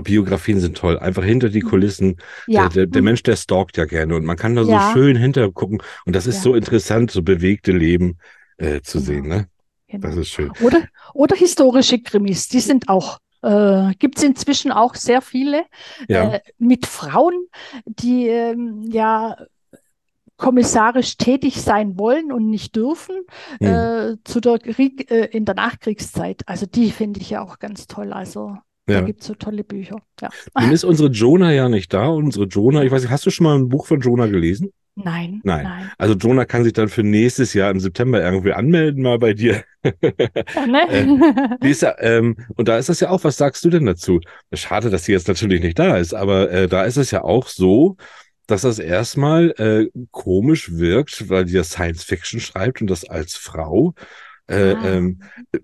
Biografien sind toll. Einfach hinter die mhm. Kulissen. Ja. Der, der, der, mhm. Mensch, der stalkt ja gerne und man kann da ja. so schön hintergucken. Und das ist ja. so interessant, so bewegte Leben äh, zu genau. sehen. Ne? Genau. Das ist schön. Oder, oder historische Krimis, die sind auch äh, gibt es inzwischen auch sehr viele ja. äh, mit Frauen, die ähm, ja kommissarisch tätig sein wollen und nicht dürfen hm. äh, zu der Krieg, äh, in der Nachkriegszeit. Also die finde ich ja auch ganz toll. Also ja. Da gibt es so tolle Bücher. Ja. Nun ist unsere Jonah ja nicht da. Unsere Jonah, ich weiß nicht, hast du schon mal ein Buch von Jonah gelesen? Nein, nein. Nein. Also Jonah kann sich dann für nächstes Jahr im September irgendwie anmelden, mal bei dir. Ja, ne? äh, ja, ähm, und da ist das ja auch, was sagst du denn dazu? Schade, dass sie jetzt natürlich nicht da ist, aber äh, da ist es ja auch so, dass das erstmal äh, komisch wirkt, weil die ja Science Fiction schreibt und das als Frau. Äh, ah. ähm,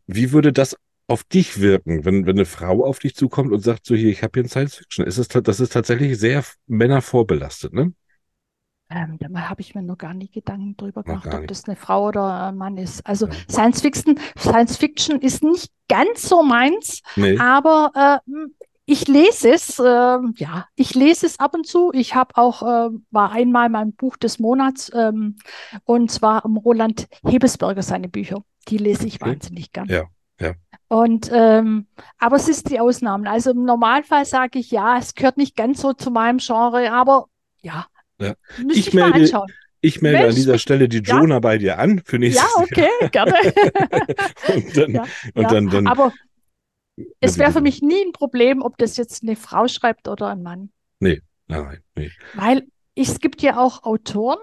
wie würde das auf dich wirken, wenn, wenn eine Frau auf dich zukommt und sagt so hier, ich habe hier ein Science Fiction. Ist es, das ist tatsächlich sehr Männer vorbelastet, ne? Ähm, da habe ich mir noch gar nie Gedanken drüber gemacht, ob das eine Frau oder ein Mann ist. Also ja. Science Fiction, Science Fiction ist nicht ganz so meins, nee. aber äh, ich lese es, äh, ja, ich lese es ab und zu. Ich habe auch, äh, war einmal mein Buch des Monats ähm, und zwar um Roland Hebesberger seine Bücher. Die lese ich okay. wahnsinnig gern. Ja, ja. Und ähm, aber es ist die Ausnahme. Also im Normalfall sage ich ja, es gehört nicht ganz so zu meinem Genre, aber ja, ja. Ich, ich melde, ich melde Mensch, an dieser Stelle die Jonah ja. bei dir an für nächstes Jahr. Ja, okay, Jahr. gerne. und dann, ja, und ja. dann, dann. Aber es wäre für mich nie ein Problem, ob das jetzt eine Frau schreibt oder ein Mann. Nee, nein, nee. Weil es gibt ja auch Autoren,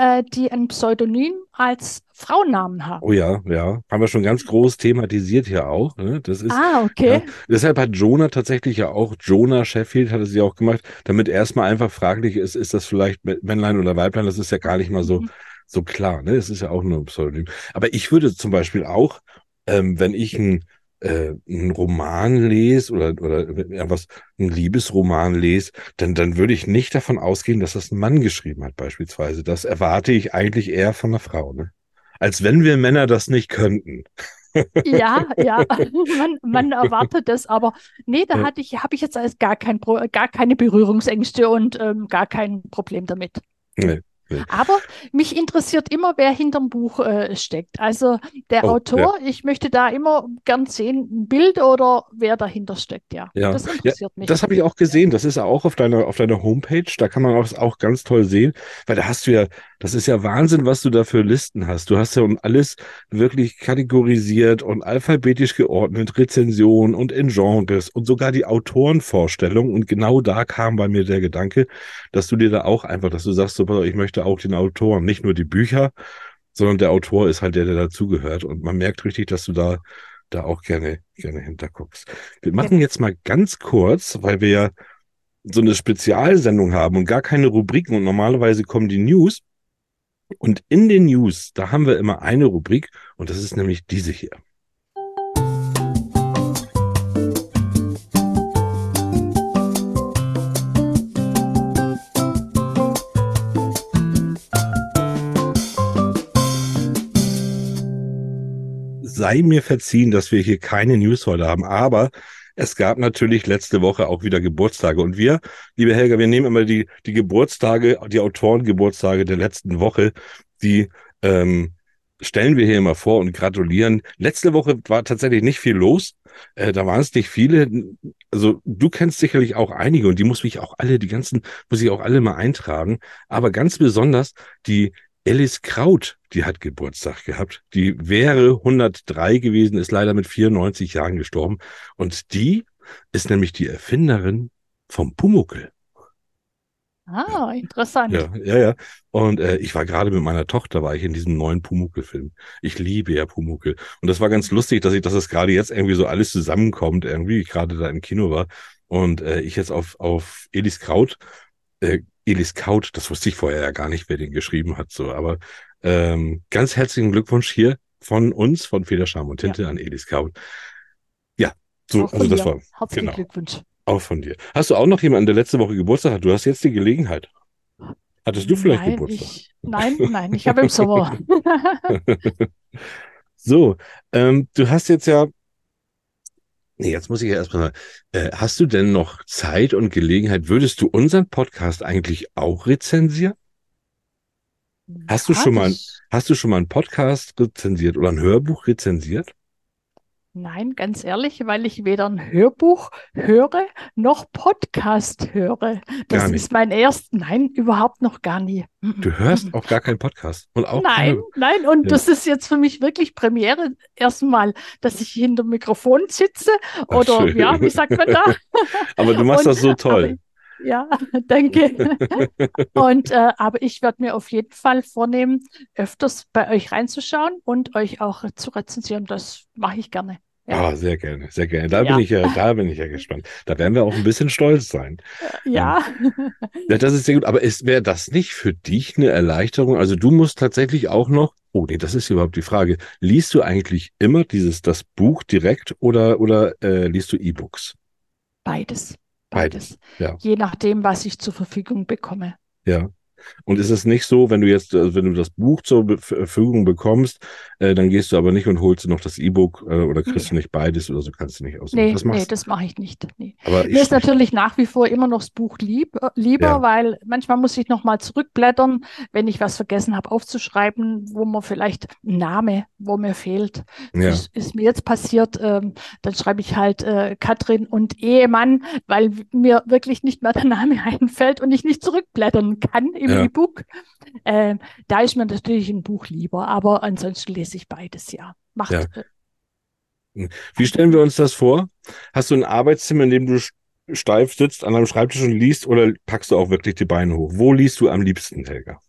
äh, die ein Pseudonym als Frauennamen haben. Oh ja, ja. Haben wir schon ganz groß thematisiert hier auch. Ne? Das ist, ah, okay. Ja, deshalb hat Jonah tatsächlich ja auch, Jonah Sheffield hat es ja auch gemacht, damit erstmal einfach fraglich ist, ist das vielleicht Männlein oder Weiblein? Das ist ja gar nicht mal so, mhm. so klar. Ne? Es ist ja auch nur ein Pseudonym. Aber ich würde zum Beispiel auch, ähm, wenn ich ein äh, einen Roman lese oder, oder ja, was, einen Liebesroman lese, dann, dann würde ich nicht davon ausgehen, dass das ein Mann geschrieben hat, beispielsweise. Das erwarte ich eigentlich eher von einer Frau, ne? Als wenn wir Männer das nicht könnten. ja, ja, man, man erwartet das, aber nee, da hatte ich, habe ich jetzt als gar kein gar keine Berührungsängste und ähm, gar kein Problem damit. Nee. Aber mich interessiert immer, wer hinterm Buch äh, steckt. Also der oh, Autor, ja. ich möchte da immer gern sehen, ein Bild oder wer dahinter steckt. Ja, ja. das interessiert ja, mich. Das habe ich auch gesehen. Das ist auch auf deiner, auf deiner Homepage. Da kann man auch, auch ganz toll sehen, weil da hast du ja, das ist ja Wahnsinn, was du da für Listen hast. Du hast ja alles wirklich kategorisiert und alphabetisch geordnet, Rezensionen und in Genres und sogar die Autorenvorstellung. Und genau da kam bei mir der Gedanke, dass du dir da auch einfach, dass du sagst, so, ich möchte auch den Autoren, nicht nur die Bücher, sondern der Autor ist halt der, der dazugehört. Und man merkt richtig, dass du da, da auch gerne, gerne hinterguckst. Wir machen jetzt mal ganz kurz, weil wir ja so eine Spezialsendung haben und gar keine Rubriken und normalerweise kommen die News. Und in den News, da haben wir immer eine Rubrik und das ist nämlich diese hier. Sei mir verziehen, dass wir hier keine News heute haben, aber es gab natürlich letzte Woche auch wieder Geburtstage. Und wir, liebe Helga, wir nehmen immer die, die Geburtstage, die Autorengeburtstage der letzten Woche, die ähm, stellen wir hier immer vor und gratulieren. Letzte Woche war tatsächlich nicht viel los. Äh, da waren es nicht viele. Also du kennst sicherlich auch einige und die muss ich auch alle, die ganzen, muss ich auch alle mal eintragen. Aber ganz besonders die Alice Kraut, die hat Geburtstag gehabt. Die wäre 103 gewesen, ist leider mit 94 Jahren gestorben. Und die ist nämlich die Erfinderin vom Pumuckel. Ah, interessant. Ja, ja, ja. Und äh, ich war gerade mit meiner Tochter, war ich in diesem neuen Pumuckel-Film. Ich liebe ja Pumuckel. Und das war ganz lustig, dass ich, dass es gerade jetzt irgendwie so alles zusammenkommt, irgendwie, ich gerade da im Kino war. Und äh, ich jetzt auf, auf Elis Kraut äh, Elis Kaut, das wusste ich vorher ja gar nicht, wer den geschrieben hat, so, aber ähm, ganz herzlichen Glückwunsch hier von uns, von Federscham und Tinte ja. an Elis Kaut. Ja, so, also das war. Herzlichen genau, Glückwunsch. Auch von dir. Hast du auch noch jemanden, der letzte Woche Geburtstag hat? Du hast jetzt die Gelegenheit. Hattest du vielleicht nein, Geburtstag? Ich, nein, nein, ich habe im Sommer. so, ähm, du hast jetzt ja Nee, jetzt muss ich ja erstmal, äh, hast du denn noch Zeit und Gelegenheit? Würdest du unseren Podcast eigentlich auch rezensieren? Hast du schon mal, hast du schon mal einen Podcast rezensiert oder ein Hörbuch rezensiert? Nein, ganz ehrlich, weil ich weder ein Hörbuch höre noch Podcast höre. Das ist mein erst, nein, überhaupt noch gar nie. Du hörst auch gar keinen Podcast und auch Nein, keine... nein, und ja. das ist jetzt für mich wirklich Premiere erstmal, dass ich hinter dem Mikrofon sitze oder Ach, ja, wie sagt man da? aber du machst und, das so toll. Ja, danke. und äh, aber ich werde mir auf jeden Fall vornehmen, öfters bei euch reinzuschauen und euch auch zu rezensieren. Das mache ich gerne. Ja. Ah, sehr gerne, sehr gerne. Da ja. bin ich ja, da bin ich ja gespannt. Da werden wir auch ein bisschen stolz sein. Ja. ja das ist sehr gut. Aber wäre das nicht für dich eine Erleichterung? Also du musst tatsächlich auch noch, oh nee, das ist überhaupt die Frage. Liest du eigentlich immer dieses, das Buch direkt oder, oder äh, liest du E-Books? Beides. Beides. Ja. Je nachdem, was ich zur Verfügung bekomme. Ja. Und ist es nicht so, wenn du jetzt, also wenn du das Buch zur Verfügung bekommst, äh, dann gehst du aber nicht und holst du noch das E-Book äh, oder kriegst nee. du nicht beides oder so kannst du nicht aus. Nee, das, nee, das mache ich nicht. Nee. Aber Mir ist natürlich nach wie vor immer noch das Buch lieb, äh, lieber, ja. weil manchmal muss ich noch mal zurückblättern, wenn ich was vergessen habe aufzuschreiben, wo man vielleicht ein Name, wo mir fehlt. Ja. Ist, ist mir jetzt passiert, ähm, dann schreibe ich halt äh, Katrin und Ehemann, weil mir wirklich nicht mehr der Name einfällt und ich nicht zurückblättern kann im ja. E-Book. Äh, da ist mir natürlich ein Buch lieber, aber ansonsten lese ich beides, ja. Macht, ja. Äh, wie stellen wir uns das vor? Hast du ein Arbeitszimmer, in dem du steif sitzt an einem Schreibtisch und liest oder packst du auch wirklich die Beine hoch? Wo liest du am liebsten, Helga?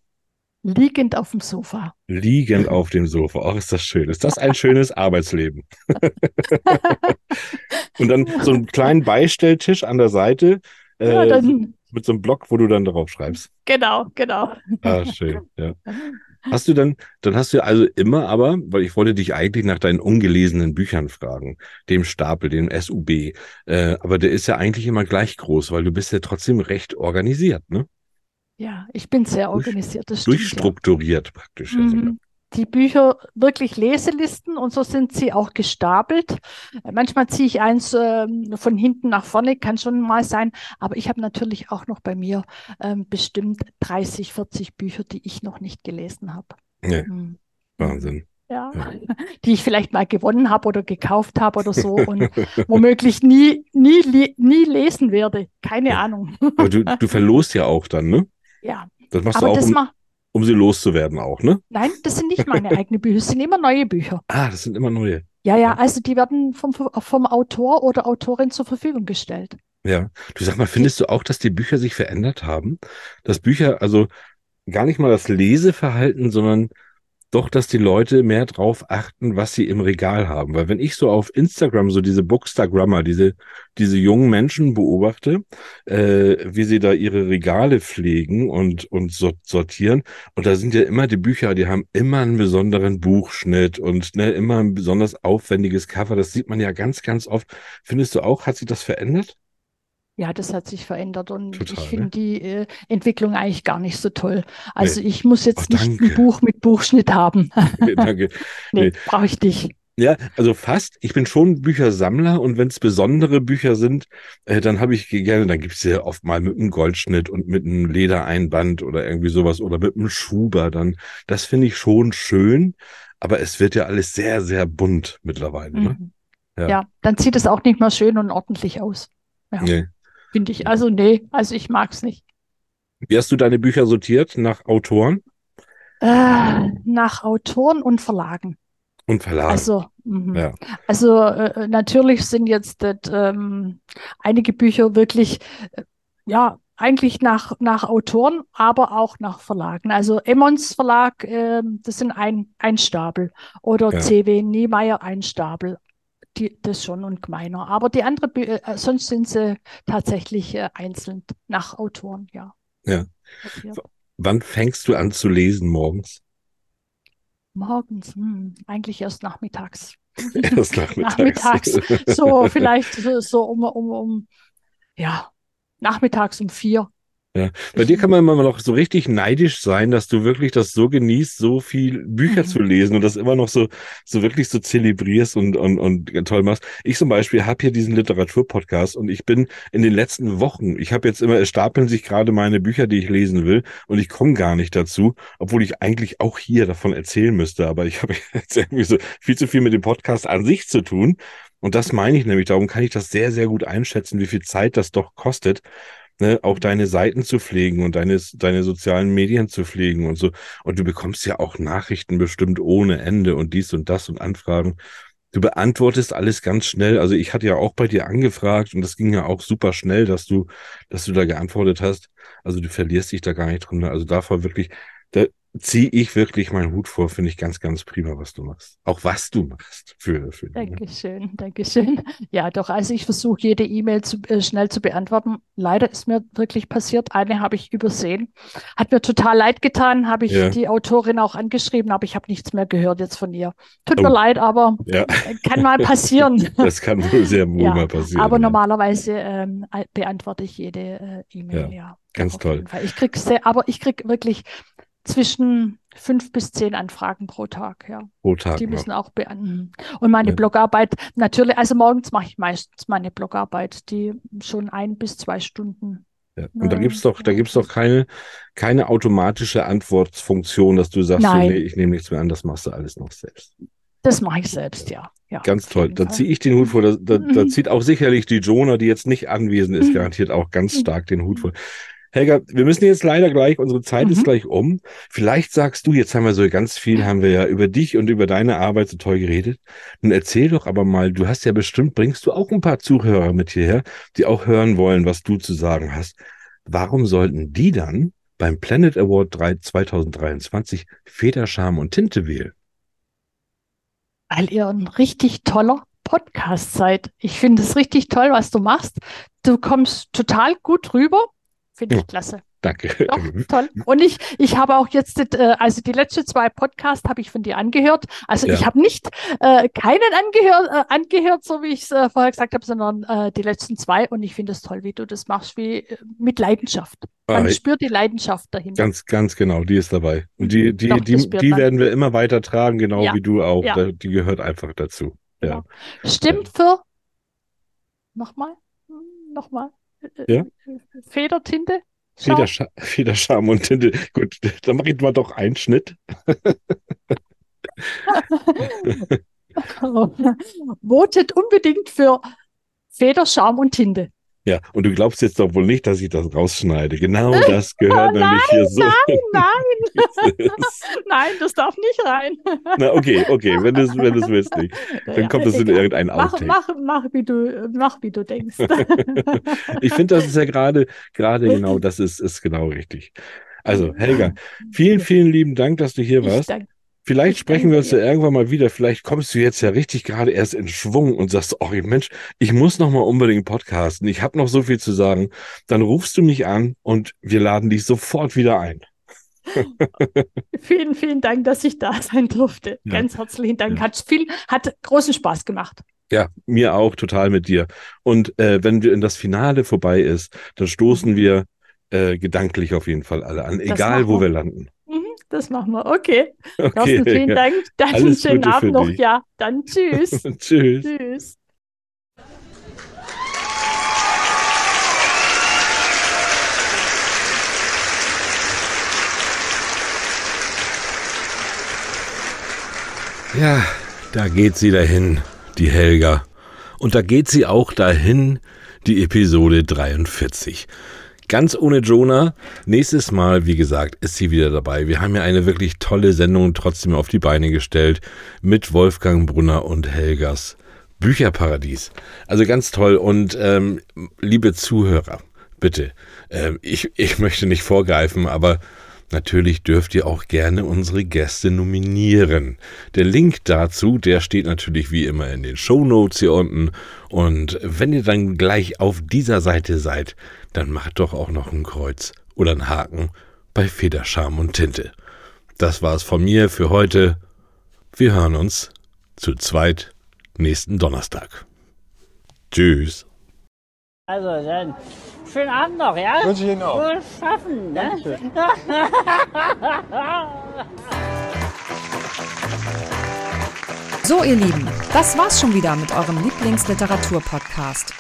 Liegend auf dem Sofa. Liegend auf dem Sofa. Ach, ist das schön. Ist das ein schönes Arbeitsleben? und dann so einen kleinen Beistelltisch an der Seite äh, ja, dann, mit so einem Block, wo du dann drauf schreibst. Genau, genau. Ah, schön, ja. Hast du dann, dann hast du also immer aber, weil ich wollte dich eigentlich nach deinen ungelesenen Büchern fragen, dem Stapel, dem SUB, äh, aber der ist ja eigentlich immer gleich groß, weil du bist ja trotzdem recht organisiert, ne? Ja, ich bin sehr organisiert. Das stimmt, durchstrukturiert ja. praktisch. Mhm die Bücher wirklich Leselisten und so sind sie auch gestapelt. Manchmal ziehe ich eins äh, von hinten nach vorne, kann schon mal sein, aber ich habe natürlich auch noch bei mir äh, bestimmt 30, 40 Bücher, die ich noch nicht gelesen habe. Ja. Mhm. Wahnsinn. Ja, ja, die ich vielleicht mal gewonnen habe oder gekauft habe oder so und womöglich nie, nie, nie lesen werde. Keine ja. Ahnung. Aber du, du verlost ja auch dann, ne? Ja. Das machst aber du auch. Um, um sie loszuwerden auch, ne? Nein, das sind nicht meine eigenen Bücher, das sind immer neue Bücher. Ah, das sind immer neue. Ja, ja, also die werden vom, vom Autor oder Autorin zur Verfügung gestellt. Ja, du sag mal, findest du auch, dass die Bücher sich verändert haben? Dass Bücher, also gar nicht mal das Leseverhalten, sondern doch, dass die Leute mehr drauf achten, was sie im Regal haben. Weil wenn ich so auf Instagram so diese Bookstagrammer, diese, diese jungen Menschen beobachte, äh, wie sie da ihre Regale pflegen und, und sortieren, und da sind ja immer die Bücher, die haben immer einen besonderen Buchschnitt und ne, immer ein besonders aufwendiges Cover. Das sieht man ja ganz, ganz oft. Findest du auch, hat sich das verändert? Ja, das hat sich verändert und Total, ich finde ne? die äh, Entwicklung eigentlich gar nicht so toll. Also nee. ich muss jetzt oh, nicht ein Buch mit Buchschnitt haben. Nee, danke. nee, nee. brauche ich nicht. Ja, also fast. Ich bin schon Büchersammler und wenn es besondere Bücher sind, äh, dann habe ich gerne, dann gibt es ja oft mal mit einem Goldschnitt und mit einem Ledereinband oder irgendwie sowas oder mit einem Schuber dann. Das finde ich schon schön, aber es wird ja alles sehr, sehr bunt mittlerweile. Ne? Mhm. Ne? Ja. ja. dann sieht es auch nicht mehr schön und ordentlich aus. Ja. Nee. Finde ich. Also, nee, also ich mag es nicht. Wie hast du deine Bücher sortiert? Nach Autoren? Äh, nach Autoren und Verlagen. Und Verlagen. Also, mh. ja. also äh, natürlich sind jetzt äh, einige Bücher wirklich, äh, ja, eigentlich nach, nach Autoren, aber auch nach Verlagen. Also Emmons Verlag, ähm, das sind ein, ein Stapel. Oder ja. CW Niemeyer ein Stapel die, das schon und gemeiner. Aber die anderen, äh, sonst sind sie tatsächlich äh, einzeln nach Autoren, ja. Ja. Wann fängst du an zu lesen morgens? Morgens, hm, eigentlich erst nachmittags. Erst nachmittags. nachmittags. So, vielleicht so um, um, um, ja, nachmittags um vier. Ja, bei dir kann man immer noch so richtig neidisch sein, dass du wirklich das so genießt, so viel Bücher mhm. zu lesen und das immer noch so, so wirklich so zelebrierst und, und, und toll machst. Ich zum Beispiel habe hier diesen Literaturpodcast und ich bin in den letzten Wochen, ich habe jetzt immer, es stapeln sich gerade meine Bücher, die ich lesen will und ich komme gar nicht dazu, obwohl ich eigentlich auch hier davon erzählen müsste, aber ich habe jetzt irgendwie so viel zu viel mit dem Podcast an sich zu tun. Und das meine ich nämlich, darum kann ich das sehr, sehr gut einschätzen, wie viel Zeit das doch kostet ne, auch deine Seiten zu pflegen und deine, deine sozialen Medien zu pflegen und so. Und du bekommst ja auch Nachrichten bestimmt ohne Ende und dies und das und Anfragen. Du beantwortest alles ganz schnell. Also ich hatte ja auch bei dir angefragt und das ging ja auch super schnell, dass du, dass du da geantwortet hast. Also du verlierst dich da gar nicht drin. Also davor wirklich, da, ziehe ich wirklich meinen Hut vor, finde ich ganz, ganz prima, was du machst. Auch was du machst für, für Dankeschön, Dankeschön. Ja, doch, also ich versuche jede E-Mail zu, äh, schnell zu beantworten. Leider ist mir wirklich passiert, eine habe ich übersehen. Hat mir total leid getan, habe ich ja. die Autorin auch angeschrieben, aber ich habe nichts mehr gehört jetzt von ihr. Tut oh. mir leid, aber ja. kann mal passieren. das kann wohl sehr wohl ja, mal passieren. Aber normalerweise ähm, beantworte ich jede äh, E-Mail, ja. Ganz toll. Ich krieg sehr, aber ich krieg wirklich zwischen fünf bis zehn Anfragen pro Tag, ja. Pro Tag. Die müssen auch beantworten. Und meine ja. Blogarbeit, natürlich, also morgens mache ich meistens meine Blogarbeit, die schon ein bis zwei Stunden. Ja. Und da gibt es doch, da gibt's doch keine, keine automatische Antwortfunktion, dass du sagst, so, nee, ich nehme nichts mehr an, das machst du alles noch selbst. Das mache ich selbst, ja. ja. ganz toll. Da ziehe ich den Hut vor. Da, da, da, zieht auch sicherlich die Jonah, die jetzt nicht anwesend ist, garantiert auch ganz stark den Hut vor. Helga, wir müssen jetzt leider gleich, unsere Zeit mhm. ist gleich um. Vielleicht sagst du, jetzt haben wir so ganz viel, haben wir ja über dich und über deine Arbeit so toll geredet. Nun erzähl doch aber mal, du hast ja bestimmt, bringst du auch ein paar Zuhörer mit hierher, die auch hören wollen, was du zu sagen hast. Warum sollten die dann beim Planet Award 3 2023 Federscham und Tinte wählen? Weil ihr ein richtig toller Podcast seid. Ich finde es richtig toll, was du machst. Du kommst total gut rüber. Finde ich klasse. Danke. Doch, toll. Und ich, ich habe auch jetzt, äh, also die letzten zwei Podcasts habe ich von dir angehört. Also ja. ich habe nicht äh, keinen angehört, äh, angehört, so wie ich es äh, vorher gesagt habe, sondern äh, die letzten zwei. Und ich finde es toll, wie du das machst, wie mit Leidenschaft. Man ah, spürt die Leidenschaft dahinter. Ganz, ganz genau, die ist dabei. Und die, die, Doch, die, die werden wir immer weiter tragen, genau ja. wie du auch. Ja. Die gehört einfach dazu. Genau. Stimmt für nochmal? Nochmal? Ja? Federtinte? Federscha Federscham und Tinte. Gut, dann mache ich mal doch einen Schnitt. Votet unbedingt für Federscham und Tinte. Ja, und du glaubst jetzt doch wohl nicht, dass ich das rausschneide. Genau das gehört oh, nämlich hier so. Nein, nein. nein, das darf nicht rein. Na, okay, okay, wenn du es wenn willst nicht. Dann ja, kommt das in irgendein Outtake. Mach, mach, mach, wie du, mach, wie du denkst. ich finde, das ist ja gerade, gerade genau, das ist, ist genau richtig. Also, Helga, vielen, vielen lieben Dank, dass du hier warst. Ich danke Vielleicht sprechen wir uns ja irgendwann mal wieder. Vielleicht kommst du jetzt ja richtig gerade erst in Schwung und sagst, oh Mensch, ich muss noch mal unbedingt podcasten. Ich habe noch so viel zu sagen. Dann rufst du mich an und wir laden dich sofort wieder ein. vielen, vielen Dank, dass ich da sein durfte. Ja. Ganz herzlichen Dank. Ja. Hat viel, hat großen Spaß gemacht. Ja, mir auch total mit dir. Und äh, wenn wir in das Finale vorbei ist, dann stoßen mhm. wir äh, gedanklich auf jeden Fall alle an, egal wo wir landen. Das machen wir. Okay. okay Carsten, vielen ja. Dank. Dann einen schönen Gute Abend noch. Dich. Ja, dann tschüss. tschüss. Tschüss. Ja, da geht sie dahin, die Helga. Und da geht sie auch dahin, die Episode 43. Ganz ohne Jonah. Nächstes Mal, wie gesagt, ist sie wieder dabei. Wir haben ja eine wirklich tolle Sendung trotzdem auf die Beine gestellt mit Wolfgang Brunner und Helgas Bücherparadies. Also ganz toll. Und ähm, liebe Zuhörer, bitte, äh, ich, ich möchte nicht vorgreifen, aber Natürlich dürft ihr auch gerne unsere Gäste nominieren. Der Link dazu, der steht natürlich wie immer in den Show Notes hier unten. Und wenn ihr dann gleich auf dieser Seite seid, dann macht doch auch noch ein Kreuz oder ein Haken bei Federscham und Tinte. Das war's von mir für heute. Wir hören uns zu zweit nächsten Donnerstag. Tschüss. Also dann schönen Abend noch, ja? Wünsche ich Ihnen auch. Wohl schaffen, ne? So, ihr Lieben, das war's schon wieder mit eurem Lieblingsliteratur-Podcast.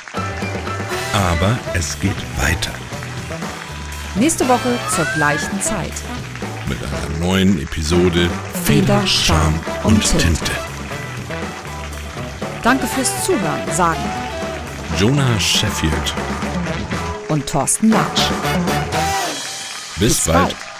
Aber es geht weiter. Nächste Woche zur gleichen Zeit. Mit einer neuen Episode Feder, Charme und, und Tinte. Tinte. Danke fürs Zuhören, sagen Jonah Sheffield und Thorsten Latsch. Bis, Bis bald. bald.